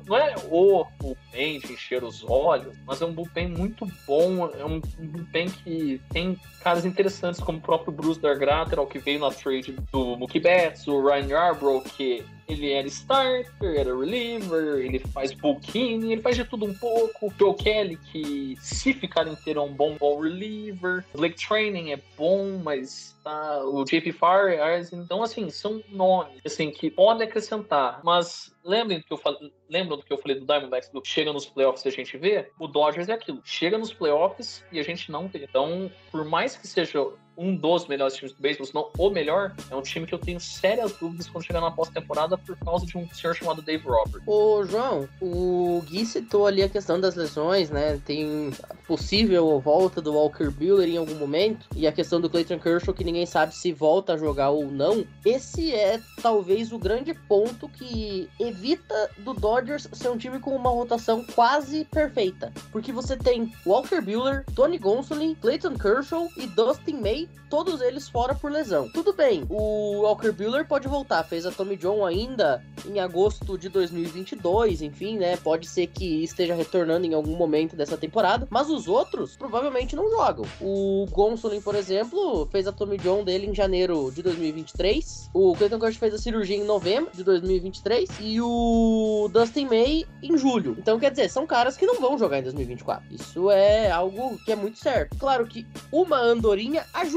Não é o bullpen de encher os olhos, mas é um bullpen muito bom. É um, bullpen que tem caras interessantes, como o próprio Bruce Dargratteral, que veio na trade do Mookie Betts, o Ryan Yarbrough, que ele era starter, era reliever, ele faz bulking, ele faz de tudo um pouco. Joe Kelly, que se ficar inteiro é um bom ball reliever. Blake Training é bom, mas tá. O JP Fires, então assim, são nomes assim, que podem acrescentar, mas lembrem do que eu falei, lembram do que eu falei do Diamondbacks, do chega nos playoffs e a gente vê? O Dodgers é aquilo, chega nos playoffs e a gente não vê. Então, por mais que seja um dos melhores times do beisebol, se não o melhor, é um time que eu tenho sérias dúvidas quando chegar na pós-temporada por causa de um senhor chamado Dave Roberts. Ô, João, o Gui citou ali a questão das lesões, né? Tem possível volta do Walker Buehler em algum momento e a questão do Clayton Kershaw que ninguém sabe se volta a jogar ou não. Esse é talvez o grande ponto que evita do Dodgers ser um time com uma rotação quase perfeita, porque você tem Walker Buehler, Tony Gonsolin, Clayton Kershaw e Dustin May todos eles fora por lesão. Tudo bem, o Walker Buehler pode voltar, fez a Tommy John ainda em agosto de 2022, enfim, né? Pode ser que esteja retornando em algum momento dessa temporada, mas os outros provavelmente não jogam. O Gonsolin, por exemplo, fez a Tommy John dele em janeiro de 2023. O Clayton Kershaw fez a cirurgia em novembro de 2023 e o Dustin May em julho. Então, quer dizer, são caras que não vão jogar em 2024. Isso é algo que é muito certo. Claro que uma andorinha ajuda,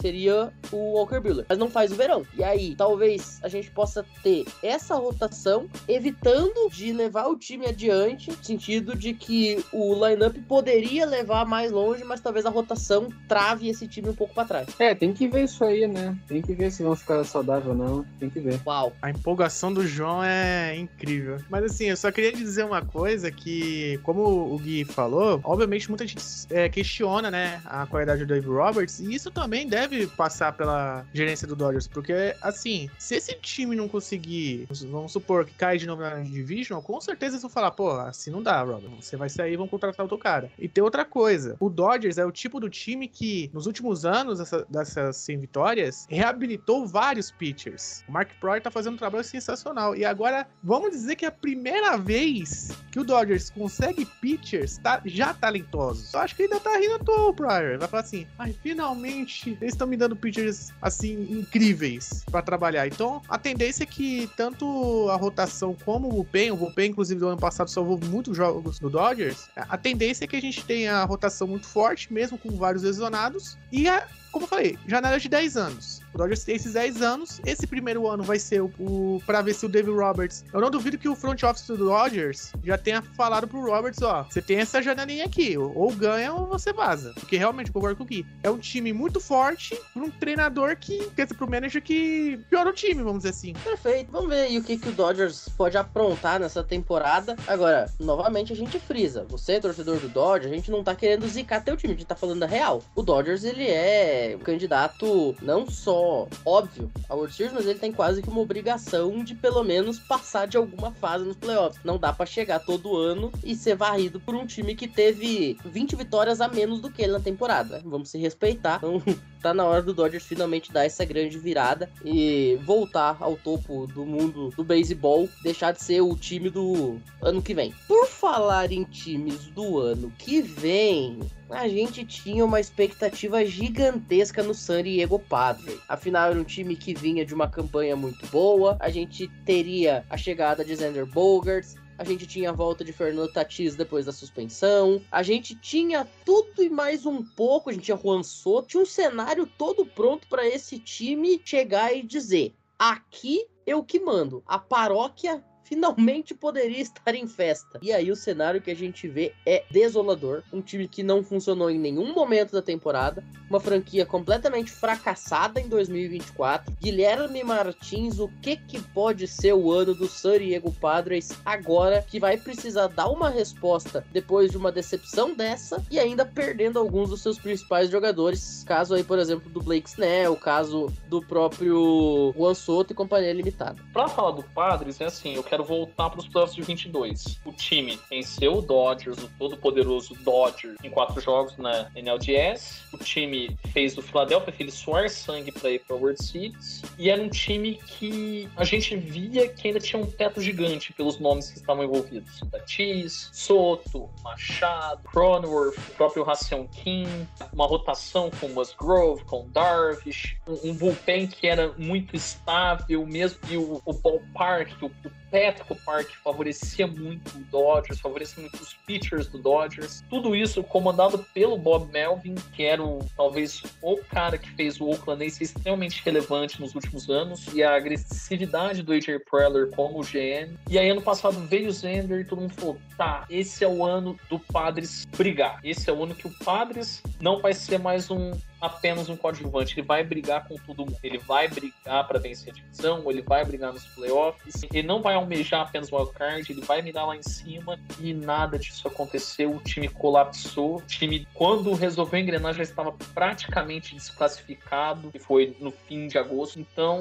seria o Walker Buehler, mas não faz o verão. E aí, talvez a gente possa ter essa rotação, evitando de levar o time adiante, no sentido de que o lineup poderia levar mais longe, mas talvez a rotação trave esse time um pouco para trás. É, tem que ver isso aí, né? Tem que ver se vão ficar saudáveis ou não. Tem que ver. Uau. A empolgação do João é incrível. Mas assim, eu só queria dizer uma coisa que, como o Gui falou, obviamente muita gente é, questiona, né, a qualidade do Dave Roberts, e isso também deve passar pela gerência do Dodgers, porque assim, se esse time não conseguir, vamos supor que cai de novo na Division, com certeza eles vão falar, pô, assim não dá, Robert, você vai sair e vão contratar outro cara. E tem outra coisa, o Dodgers é o tipo do time que, nos últimos anos dessa, dessas 100 vitórias, reabilitou vários pitchers. O Mark Proy tá fazendo um trabalho sensacional. E agora, vamos dizer que é a primeira vez que o Dodgers consegue pitchers tá, já talentosos. Eu acho que ainda tá rindo à toa o Pryor. Vai falar assim, ai, finalmente eles estão me dando pitchers, assim, incríveis para trabalhar. Então, a tendência é que tanto a rotação como o bullpen, o bullpen, inclusive, do ano passado salvou muitos jogos do Dodgers, a tendência é que a gente tenha a rotação muito forte, mesmo com vários lesionados, e a como eu falei, janela de 10 anos. O Dodgers tem esses 10 anos. Esse primeiro ano vai ser o, o para ver se o David Roberts. Eu não duvido que o front office do Dodgers já tenha falado pro Roberts, ó, você tem essa janelinha aqui, ou ganha ou você vaza. Porque realmente concordo com o Gui. É um time muito forte um treinador que, dizer, pro manager que piora o time, vamos dizer assim. Perfeito. Vamos ver aí o que, que o Dodgers pode aprontar nessa temporada. Agora, novamente a gente frisa. Você, torcedor do Dodgers, a gente não tá querendo zicar teu time, a gente tá falando da real. O Dodgers, ele é um candidato não só óbvio a World Series, mas ele tem quase que uma obrigação de pelo menos passar de alguma fase nos playoffs. Não dá para chegar todo ano e ser varrido por um time que teve 20 vitórias a menos do que ele na temporada. Vamos se respeitar. Então, tá na hora do Dodgers finalmente dar essa grande virada e voltar ao topo do mundo do beisebol, deixar de ser o time do ano que vem. Por falar em times do ano que vem, a gente tinha uma expectativa gigantesca no San Diego Padre. Afinal, era um time que vinha de uma campanha muito boa. A gente teria a chegada de Xander Bogarts, a gente tinha a volta de Fernando Tatis depois da suspensão, a gente tinha tudo e mais um pouco, a gente tinha Juan Soto, tinha um cenário todo pronto para esse time chegar e dizer: aqui eu que mando. A paróquia finalmente poderia estar em festa. E aí o cenário que a gente vê é desolador. Um time que não funcionou em nenhum momento da temporada, uma franquia completamente fracassada em 2024. Guilherme Martins, o que que pode ser o ano do San Diego Padres agora que vai precisar dar uma resposta depois de uma decepção dessa e ainda perdendo alguns dos seus principais jogadores, caso aí, por exemplo, do Blake Snell, caso do próprio Juan Soto e companhia limitada. Pra falar do Padres, é assim, eu quero voltar para os playoffs de 22. O time venceu o Dodgers, o todo-poderoso Dodgers, em quatro jogos na NLDS. O time fez o Philadelphia Phillies suar sangue para ir para World Series. E era um time que a gente via que ainda tinha um teto gigante pelos nomes que estavam envolvidos. Tatis, Soto, Machado, Cronworth, o próprio Racion King, uma rotação com Musgrove, com Darvish, um, um bullpen que era muito estável mesmo, e o, o ballpark, o, o Petco Park favorecia muito o Dodgers, favorecia muito os pitchers do Dodgers. Tudo isso comandado pelo Bob Melvin, que era o, talvez o cara que fez o Oakland A's extremamente relevante nos últimos anos, e a agressividade do AJ Preller como GM. E aí ano passado veio o Zender e todo mundo falou: tá, esse é o ano do Padres brigar. Esse é o ano que o Padres não vai ser mais um apenas um coadjuvante. Ele vai brigar com todo mundo. Ele vai brigar para vencer a divisão, ele vai brigar nos playoffs. Ele não vai almejar apenas o wildcard, ele vai mirar lá em cima e nada disso aconteceu. O time colapsou. O time, quando resolveu engrenar, já estava praticamente desclassificado, que foi no fim de agosto. Então,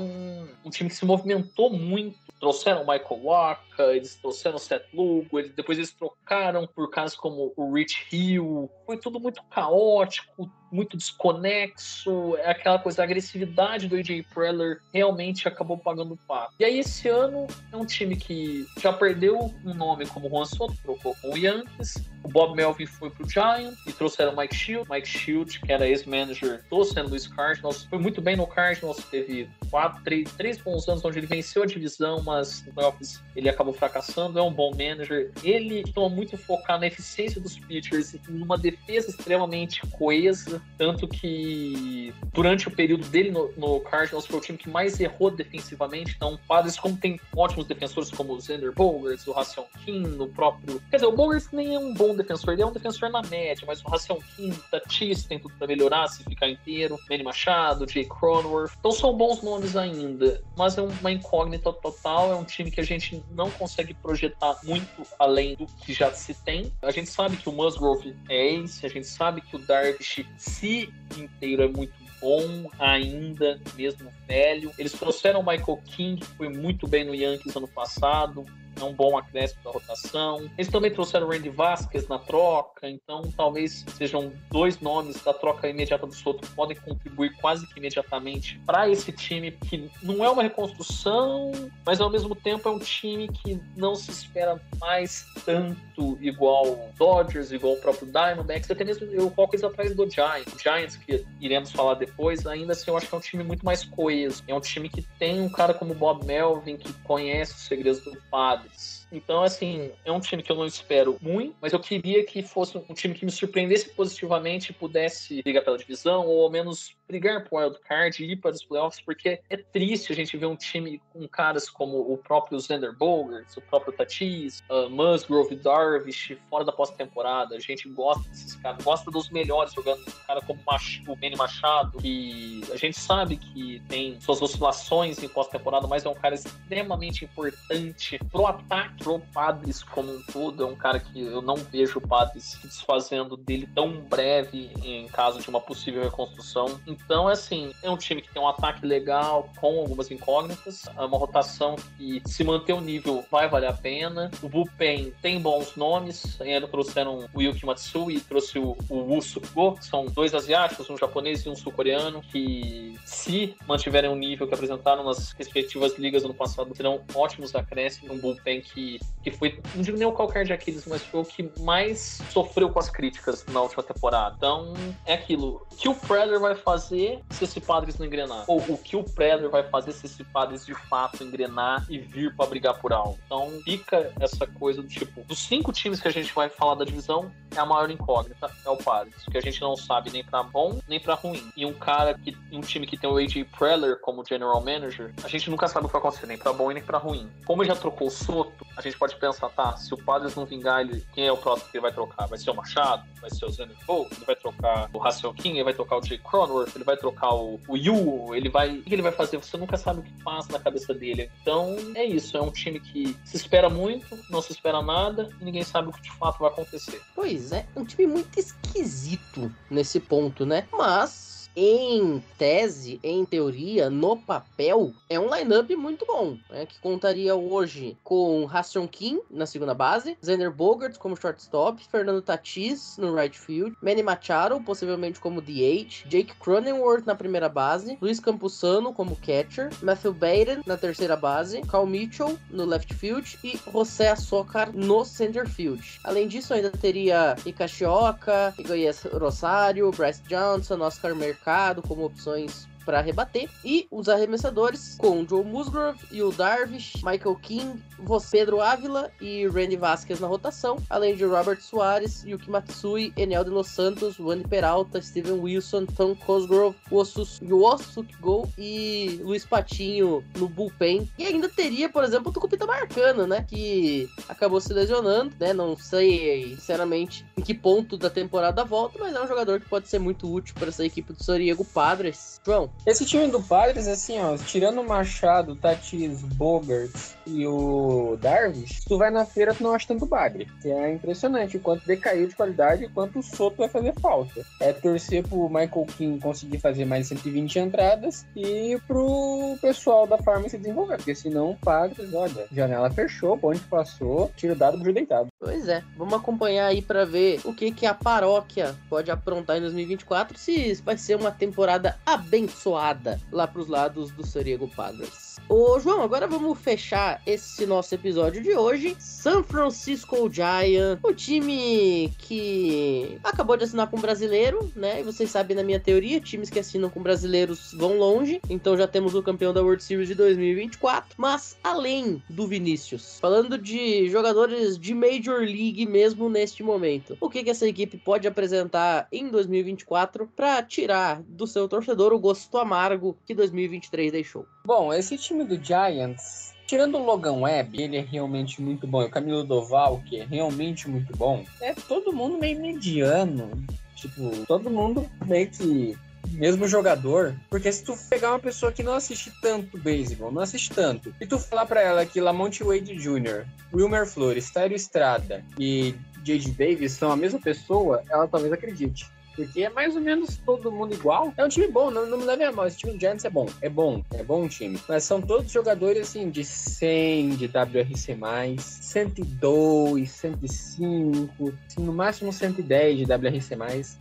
um time que se movimentou muito. Trouxeram o Michael Waka, eles trouxeram o Seth Lugo, eles, depois eles trocaram por caras como o Rich Hill. Foi tudo muito caótico, muito desconexo, é aquela coisa, a agressividade do AJ Preller realmente acabou pagando o pato. E aí esse ano é um time que já perdeu um nome como Juan Soto, trocou com o Yankees, o Bob Melvin foi pro Giants e trouxeram o Mike Shield, Mike Shield, que era ex-manager do St. Louis Cardinals, foi muito bem no Cardinals, teve quatro, três, três bons anos onde ele venceu a divisão, mas no playoffs ele acabou fracassando, é um bom manager. Ele toma muito focar na eficiência dos pitchers e numa defesa extremamente coesa, tanto que durante o período dele no, no Cardinals foi o time que mais errou defensivamente. Então, Padres, como tem ótimos defensores como o Xander Bogarts, o Racion King, o próprio. Quer dizer, o Bogarts nem é um bom defensor, ele é um defensor na média, mas o Racion o Tatis tem tudo pra melhorar se ficar inteiro, Manny Machado, Jay Cronworth. Então são bons nomes ainda, mas é uma incógnita total. É um time que a gente não consegue projetar muito além do que já se tem. A gente sabe que o Musgrove é ace, a gente sabe que o Darvish, se inteiro, é muito bom ainda, mesmo velho. Eles trouxeram o Michael King, que foi muito bem no Yankees ano passado é um bom acréscimo da rotação. Eles também trouxeram o Randy Vasquez na troca, então talvez sejam dois nomes da troca imediata do Soto que podem contribuir quase que imediatamente para esse time que não é uma reconstrução, mas ao mesmo tempo é um time que não se espera mais tanto igual Dodgers, igual o próprio Diamondbacks, até mesmo eu coloco eles atrás do Giants. O Giants, que iremos falar depois, ainda assim eu acho que é um time muito mais coeso. É um time que tem um cara como Bob Melvin, que conhece os segredos do padre então, assim, é um time que eu não espero muito, mas eu queria que fosse um time que me surpreendesse positivamente e pudesse brigar pela divisão, ou ao menos brigar pro wild card e ir para os playoffs, porque é triste a gente ver um time com caras como o próprio Xander Bogarts, o próprio Tatis, uh, Musgrove, Darvish, fora da pós-temporada. A gente gosta desses caras, gosta dos melhores jogando. Um cara como o Manny Machado, que a gente sabe que tem suas oscilações em pós-temporada, mas é um cara extremamente importante pro ataque, pro Padres como um todo. É um cara que eu não vejo o Padres se desfazendo dele tão breve em caso de uma possível reconstrução. Então, é assim, é um time que tem um ataque legal, com algumas incógnitas, é uma rotação que se manter o nível vai valer a pena. O Bullpen tem bons nomes, ainda trouxeram o Yuki Matsui e trouxe o, o Go, que são dois asiáticos, um japonês e um sul-coreano, que se mantiverem o nível que apresentaram nas respectivas ligas ano passado, serão ótimos acréscimos, um bullpen que, que foi, não digo nem o qualquer de Aquiles, mas foi o que mais sofreu com as críticas na última temporada. Então, é aquilo. O que o Predator vai fazer se esse Padres não engrenar? Ou o que o Predator vai fazer se esse Padres de fato engrenar e vir pra brigar por algo? Então, fica essa coisa do tipo, dos cinco times que a gente vai falar da divisão, é a maior incógnita, é o Padres. Que a gente não sabe nem pra bom, nem pra ruim. E um cara que, um time que tem o AJ Preller como general manager, a gente nunca sabe o que vai acontecer, nem pra bom e nem pra ruim. Como ele já trocou o Soto, a gente pode pensar, tá, se o Padres não vingar, ele, quem é o próximo que ele vai trocar? Vai ser o Machado? Vai ser o Bolt? Ele vai trocar o Russell King? Ele vai trocar o Jay Cronworth? Ele vai trocar o, o Yu? Ele vai... O que ele vai fazer? Você nunca sabe o que passa na cabeça dele. Então, é isso. É um time que se espera muito, não se espera nada, e ninguém sabe o que de fato vai acontecer. Pois é, um time muito esquisito nesse ponto, né? Mas em tese, em teoria, no papel, é um lineup muito bom, né? Que contaria hoje com Raston King na segunda base, Xander Bogart como shortstop, Fernando Tatis no right field, Manny Machado possivelmente como DH, Jake Cronenworth na primeira base, Luiz Campusano como catcher, Matthew Baden na terceira base, Cal Mitchell no left field e José Açocar no center field. Além disso, ainda teria Ikashioka, Igoias Rosário, Bryce Johnson, Oscar Mercado como opções para rebater. E os arremessadores com Joe Musgrove e o Darvish, Michael King, Pedro Ávila e Randy Vasquez na rotação, além de Robert Soares, Yuki Matsui, Enel de Los Santos, Wani Peralta, Steven Wilson, Tom Cosgrove, Ossus, Yosuke Go e Luiz Patinho no bullpen. E ainda teria, por exemplo, o Tucupita Marcano, né? Que acabou se lesionando, né? Não sei, sinceramente, em que ponto da temporada volta, mas é um jogador que pode ser muito útil para essa equipe do Soriego Padres. João, Esse time do Padres, assim, ó, tirando o Machado, o Tatis, Bogart e o Darvish, tu vai na feira, tu não acha tanto bagre. Que é impressionante o quanto decaiu de qualidade e quanto o Soto vai fazer falta. É torcer pro Michael King conseguir fazer mais 120 entradas e pro pessoal da farm se desenvolver, porque senão o Padres, olha, janela fechou, ponte passou, tira o dado pro deitado. Pois é, vamos acompanhar aí para ver o que, que a paróquia pode aprontar em 2024, se vai ser uma temporada abençoada lá pros lados do Soriego Padres. Ô João, agora vamos fechar esse nosso episódio de hoje. San Francisco Giants, o time que acabou de assinar com um brasileiro, né? E vocês sabem na minha teoria, times que assinam com brasileiros vão longe. Então já temos o campeão da World Series de 2024. Mas além do Vinícius, falando de jogadores de Major League mesmo neste momento, o que, que essa equipe pode apresentar em 2024 para tirar do seu torcedor o gosto amargo que 2023 deixou? Bom, esse time do Giants, tirando o Logan Webb, ele é realmente muito bom, e o Camilo Doval, que é realmente muito bom, é todo mundo meio mediano. Tipo, todo mundo meio que mesmo jogador, porque se tu pegar uma pessoa que não assiste tanto beisebol, não assiste tanto, e tu falar pra ela que Lamonte Wade Jr., Wilmer Flores, Tyro Estrada e J.J. Davis são a mesma pessoa, ela talvez acredite. Porque é mais ou menos todo mundo igual. É um time bom, não, não me leve a mal. Esse time do Giants é bom. É bom, é bom time. Mas são todos jogadores assim de 100 de WRC, 102, 105, assim, no máximo 110 de WRC.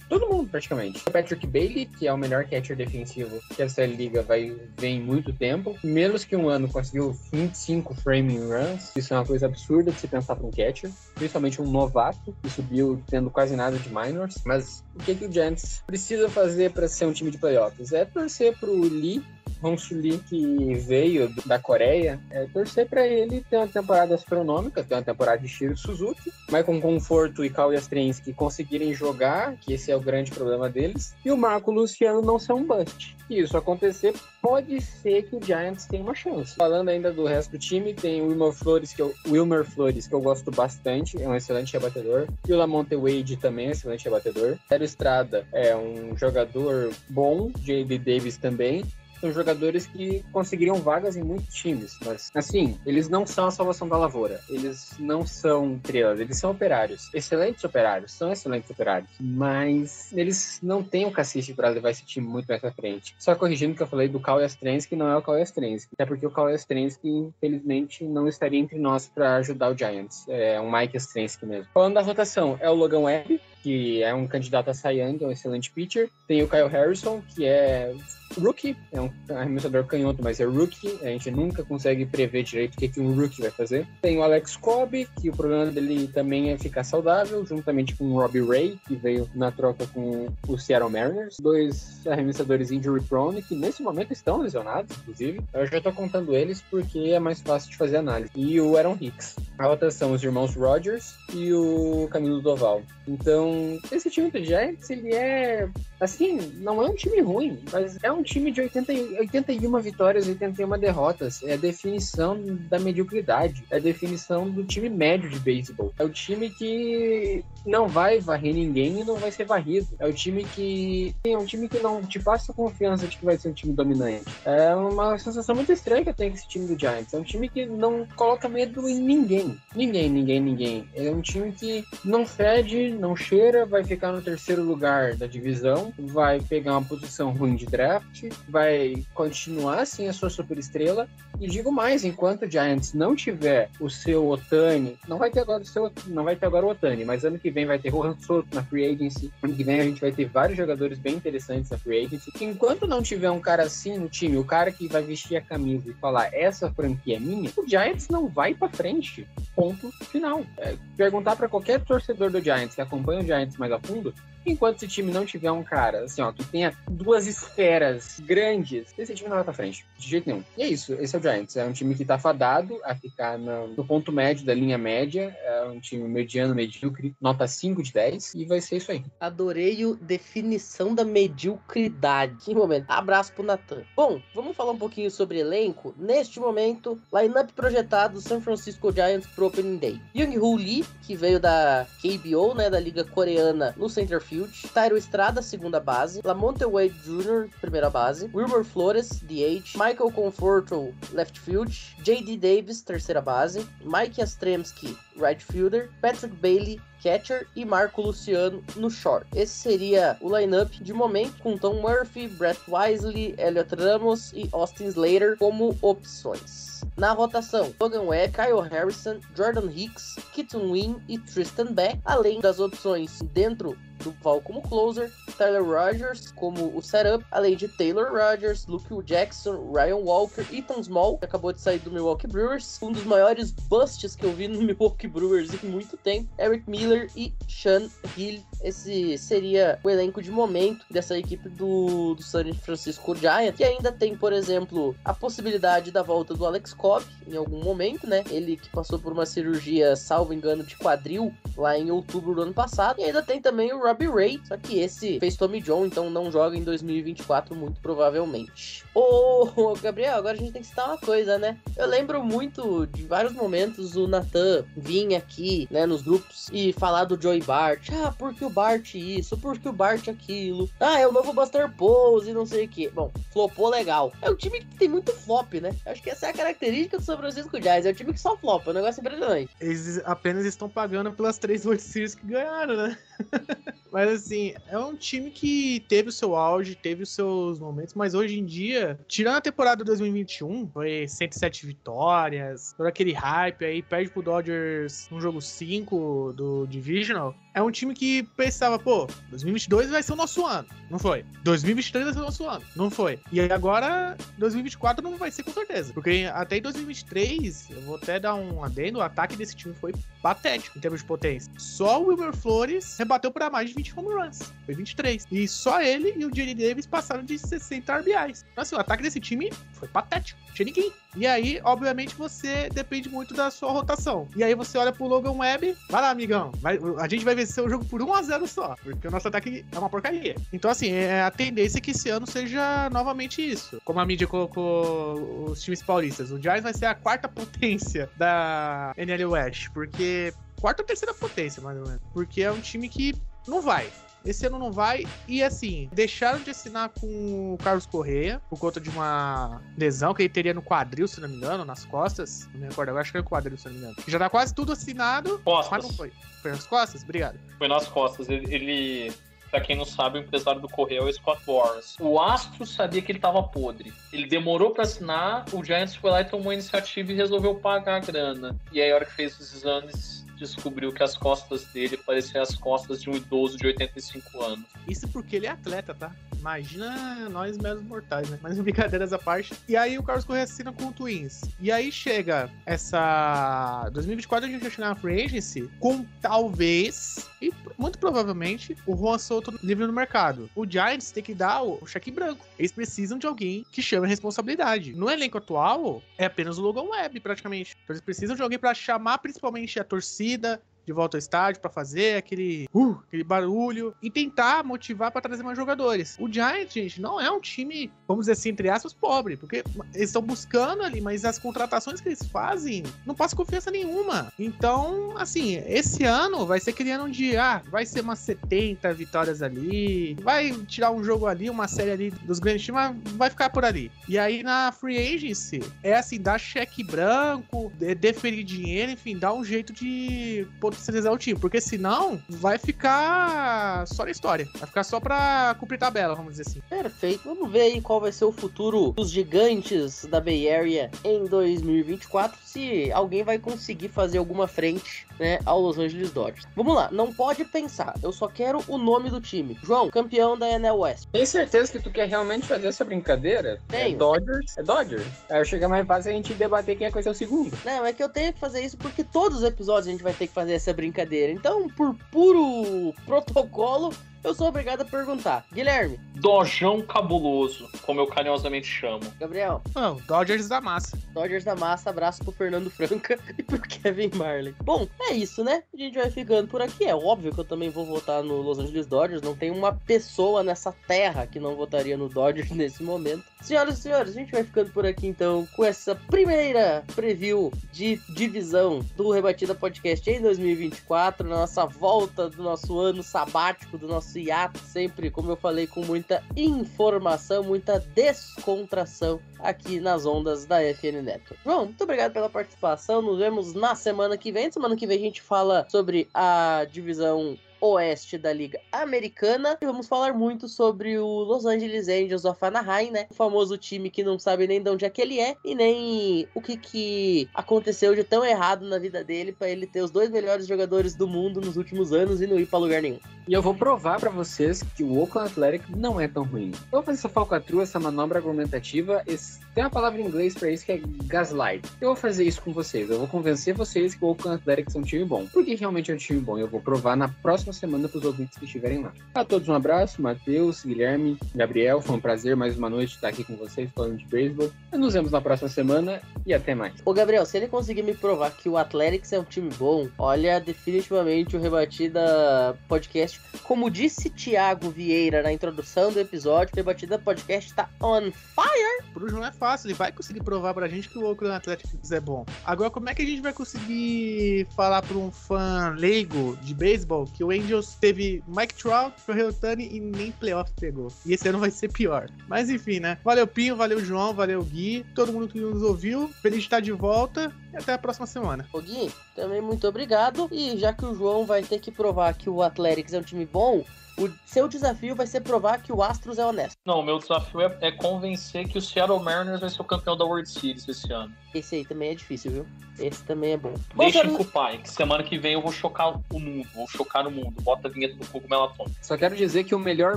Todo mundo praticamente. O Patrick Bailey, que é o melhor catcher defensivo que essa liga vai ver em muito tempo. Menos que um ano conseguiu 25 framing runs. Isso é uma coisa absurda de se pensar para um catcher. Principalmente um novato que subiu tendo quase nada de minors. Mas o que, que o Giants precisa fazer para ser um time de playoffs? É torcer pro Lee, Hong-Soo Lee, que veio da Coreia, é torcer para ele ter uma temporada astronômica, ter uma temporada de Shiro Suzuki, mas com conforto e Cal Yastrzemski conseguirem jogar, que esse é o grande problema deles, e o Marco Luciano não ser um bust. Se isso acontecer, pode ser que o Giants tenha uma chance. Falando ainda do resto do time, tem o Wilmer Flores, que eu, Wilmer Flores, que eu gosto bastante, é um excelente rebatedor. E o Lamonte Wade também é um excelente rebatedor. Hélio Estrada é um jogador bom, J.D. Davis também. São jogadores que conseguiriam vagas em muitos times, mas assim, eles não são a salvação da lavoura. Eles não são estrelas, eles são operários. Excelentes operários, são excelentes operários. Mas eles não têm o cacife para levar esse time muito mais pra frente. Só corrigindo o que eu falei do Cal Yastrzemski, não é o Cal Yastrzemski. Até porque o Cal Yastrzemski, infelizmente, não estaria entre nós para ajudar o Giants. É um Mike Yastrzemski mesmo. Falando da rotação, é o Logan Webb, que é um candidato a Cy Young, é um excelente pitcher. Tem o Kyle Harrison, que é rookie, é um arremessador canhoto, mas é rookie. A gente nunca consegue prever direito o que, que um rookie vai fazer. Tem o Alex Cobb, que o problema dele também é ficar saudável, juntamente com o Robbie Ray, que veio na troca com o Seattle Mariners. Dois arremessadores injury prone, que nesse momento estão lesionados, inclusive. Eu já tô contando eles porque é mais fácil de fazer análise. E o Aaron Hicks. A outra são os irmãos Rodgers e o Camilo Doval. Então, esse time do Giants, ele é, assim, não é um time ruim, mas é um time de 80, e- 81 vitórias e 81 derrotas. É a definição da mediocridade. É a definição do time médio de beisebol. É o time que não vai varrer ninguém e não vai ser varrido. É o time que é um time que não te passa confiança de que vai ser um time dominante. É uma sensação muito estranha que eu tenho com esse time do Giants. É um time que não coloca medo em ninguém. Ninguém, ninguém, ninguém. É um time que não fede, não cheira, vai ficar no terceiro lugar da divisão, vai pegar uma posição ruim de draft, vai continuar sem a sua superestrela. E digo mais, enquanto o Giants não tiver o seu Otani, não vai ter agora o seu, não vai ter agora o Otani, mas ano que vem vai ter Rohan Soto na free agency. Ano que vem a gente vai ter vários jogadores bem interessantes na free agency. Enquanto não tiver um cara assim no time, o cara que vai vestir a camisa e falar essa franquia é minha, o Giants não vai pra frente. Ponto final. É, perguntar pra qualquer torcedor do Giants que acompanha o Giants mais a fundo, enquanto esse time não tiver um cara, assim, ó, que tenha duas esferas grandes, esse time não vai pra frente. De jeito nenhum. E é isso, esse é o Giants. É um time que tá fadado a ficar no, no ponto médio da linha média. É um time mediano, medíocre, nota 5 de 10. E vai ser isso aí. Adorei o definição da mediocridade. Que momento. Abraço pro Natan. Bom, vamos falar um pouquinho sobre elenco. Neste momento, line-up projetado do San Francisco Giants pro Opening Day. Young-Hoo Lee, que veio da KBO, né, da Liga Coreana, no center field. Tyro Estrada, segunda base. Lamonte Wade Jr., primeira base. Wilbur Flores, DH. Michael Conforto, left field. J.D. Davis, terceira base. Mike Astremski, right fielder. Patrick Bailey, catcher e Marco Luciano no short. Esse seria o lineup de momento com Tom Murphy, Brett Wisely, Elliot Ramos e Austin Slater como opções. Na rotação, Logan Webb, Kyle Harrison, Jordan Hicks, Keaton Wynn e Tristan Beck, além das opções dentro do Val como closer, Tyler Rogers como o setup, além de Taylor Rogers, Luke Jackson, Ryan Walker, Ethan Small, que acabou de sair do Milwaukee Brewers, um dos maiores busts que eu vi no Milwaukee Brewers em muito tempo, Eric Miller e Sean Hill. Esse seria o elenco de momento dessa equipe do, do San Francisco Giants, que ainda tem, por exemplo, a possibilidade da volta do Alex Cobb em algum momento, né? Ele que passou por uma cirurgia, salvo engano, de quadril lá em outubro do ano passado, e ainda tem também o Robbie Ray, só que esse fez Tommy John, então não joga em 2024 muito provavelmente. Ô, Gabriel, agora a gente tem que citar uma coisa, né? Eu lembro muito de vários momentos o Nathan vinha aqui, né, nos grupos e falar do Joey Bart. Ah, porque o Bart isso, porque o Bart aquilo. Ah, é o novo Buster Pose não sei o que. Bom, flopou legal. É um time que tem muito flop, né? Acho que essa é a característica do São Francisco Giants. É um time que só flopa, é um negócio impressionante. Eles apenas estão pagando pelas três World Series que ganharam, né? mas assim, é um time que teve o seu auge, teve os seus momentos, mas hoje em dia, tirando a temporada de 2021, foi 107 vitórias, todo aquele hype aí, perde pro Dodgers no jogo 5 do Divisional. É um time que pensava, pô, 2022 vai ser o nosso ano. Não foi. 2023 vai ser o nosso ano. Não foi. E agora, 2024 não vai ser com certeza. Porque até em 2023, eu vou até dar um adendo, o ataque desse time foi patético em termos de potência. Só o Wilber Flores rebateu para mais de 20 home runs. Foi 23. E só ele e o Jerry Davis passaram de 60 RBIs. Então assim, o ataque desse time foi patético. Não tinha ninguém. E aí, obviamente, você depende muito da sua rotação. E aí você olha pro Logan Webb, vai lá, amigão. Vai, a gente vai vencer o jogo por 1 a 0 só, porque o nosso ataque é uma porcaria. Então, assim, é a tendência que esse ano seja novamente isso. Como a mídia colocou os times paulistas, o Giants vai ser a quarta potência da NL West, porque quarta ou terceira potência, mais ou menos. Porque é um time que não vai. Esse ano não vai. E assim, deixaram de assinar com o Carlos Correia por conta de uma lesão que ele teria no quadril, se não me engano, nas costas. Não me recordo, agora acho que é no quadril, se não me engano. Já tá quase tudo assinado, Costas. mas não foi. Foi nas costas? Obrigado. Foi nas costas. Ele, ele Pra quem não sabe, o empresário do Correio é o Scott Boras. O Astro sabia que ele tava podre. Ele demorou pra assinar, o Giants foi lá e tomou a iniciativa e resolveu pagar a grana. E aí, a hora que fez os exames, descobriu que as costas dele pareciam as costas de um idoso de 85 anos. Isso porque ele é atleta, tá? Imagina nós meros mortais, né? Mas brincadeiras à parte. E aí o Carlos Correa assina com o Twins. E aí chega essa 2024 a gente vai chegar na Free Agency com talvez e muito provavelmente o Juan Soto livre no mercado. O Giants tem que dar o cheque branco. Eles precisam de alguém que chame a responsabilidade. No elenco atual é apenas o Logan Webb praticamente. Então eles precisam de alguém para chamar principalmente a torcida, de volta ao estádio para fazer aquele, uh, aquele barulho e tentar motivar para trazer mais jogadores. O Giants, gente, não é um time, vamos dizer assim, entre aspas, pobre, porque eles estão buscando ali, mas as contratações que eles fazem não passa confiança nenhuma. Então, assim, esse ano vai ser aquele ano de, ah, vai ser umas 70 vitórias ali, vai tirar um jogo ali, uma série ali dos grandes times, mas vai ficar por ali. E aí na free agency, é assim, dar cheque branco, deferir dinheiro, enfim, dar um jeito de potencializar o time, porque senão vai ficar só na história. Vai ficar só pra cumprir tabela, vamos dizer assim. Perfeito. Vamos ver aí qual vai ser o futuro dos gigantes da Bay Area em 2024, se alguém vai conseguir fazer alguma frente, né, ao Los Angeles Dodgers. Vamos lá, não pode pensar. Eu só quero o nome do time. João, campeão da NL West. Tem certeza que tu quer realmente fazer essa brincadeira? Tenho. É Dodgers? É Dodgers. Aí chega mais fácil a gente debater quem é que vai ser o segundo. Não, é que eu tenho que fazer isso porque todos os episódios a gente vai ter que fazer essa brincadeira. Então, por puro protocolo, eu sou obrigado a perguntar. Guilherme, Dojão cabuloso, como eu carinhosamente chamo. Gabriel, Não, Dodgers da massa. Dodgers da massa, abraço pro Fernando Franca e pro Kevin Marley. Bom, é isso, né? A gente vai ficando por aqui. É óbvio que eu também vou votar no Los Angeles Dodgers. Não tem uma pessoa nessa terra que não votaria no Dodgers nesse momento. Senhoras e senhores, a gente vai ficando por aqui então com essa primeira preview de divisão do Rebatida Podcast em 2024, na nossa volta do nosso ano sabático, do nosso hiato, sempre, como eu falei, com muita informação, muita descontração aqui nas ondas da FN Network. João, muito obrigado pela participação. Nos vemos na semana que vem. Semana que vem a gente fala sobre a divisão oeste da Liga Americana. E vamos falar muito sobre o Los Angeles Angels of Anaheim, né? O famoso time que não sabe nem de onde é que ele é e nem o que, que aconteceu de tão errado na vida dele para ele ter os dois melhores jogadores do mundo nos últimos anos e não ir para lugar nenhum. E eu vou provar pra vocês que o Oakland Athletic não é tão ruim. Eu vou fazer essa falcatrua, essa manobra argumentativa. esse- Tem uma palavra em inglês pra isso que é gaslight. Eu vou fazer isso com vocês. Eu vou convencer vocês que o Oakland Athletics é um time bom. Porque realmente é um time bom. Eu vou provar na próxima semana pros ouvintes que estiverem lá. A todos um abraço. Matheus, Guilherme, Gabriel. Foi um prazer mais uma noite estar aqui com vocês falando de beisebol. Nos vemos na próxima semana e até mais. Ô Gabriel, se ele conseguir me provar que o Athletics é um time bom, olha, definitivamente o Rebatida Podcast, como disse Thiago Vieira na introdução do episódio, o Rebatida Podcast tá on fire. Pro João é fácil, ele vai conseguir provar pra gente que o Oakland Athletics é bom. Agora, como é que a gente vai conseguir falar pra um fã leigo de beisebol que o Angels teve Mike Trout, Shohei Ohtani e nem playoff pegou? E esse ano vai ser pior. Mas enfim, né? Valeu Pinho, valeu João, valeu Gui, todo mundo que nos ouviu. Feliz de estar de volta e até a próxima semana. Ô Gui, também muito obrigado. E já que o João vai ter que provar que o Athletics é um time bom, o seu desafio vai ser provar que o Astros é honesto. Não, o meu desafio é, é convencer que o Seattle Mariners vai ser o campeão da World Series esse ano. Esse aí também é difícil, viu? Esse também é bom. Bom, Deixem senhores- com o pai, que semana que vem eu vou chocar o mundo, vou chocar o mundo. Bota a vinheta do Cogumelo Atômico. Só quero dizer que o melhor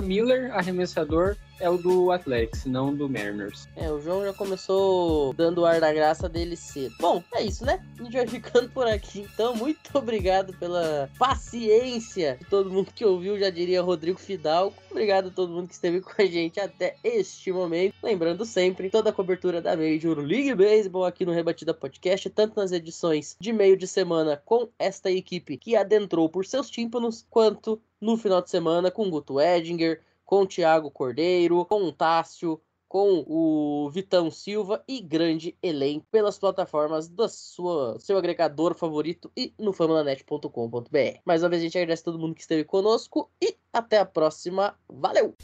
Miller arremessador é o do Athletics, não do Mariners. É, o João já começou dando o ar da graça dele cedo. Bom, é isso, né? A gente vai ficando por aqui. Então, muito obrigado pela paciência de todo mundo que ouviu, já diria Rodrigo Fidalgo. Obrigado a todo mundo que esteve com a gente até este momento. Lembrando sempre, toda a cobertura da Major League Baseball aqui no Rebatida Podcast, tanto nas edições de meio de semana com esta equipe que adentrou por seus tímpanos, quanto no final de semana com Guto Edinger, com o Thiago Cordeiro, com o Tássio, com o Vitão Silva e grande elenco pelas plataformas sua seu agregador favorito e no famulanet.com.br. Mais uma vez a gente agradece a todo mundo que esteve conosco e até a próxima. Valeu!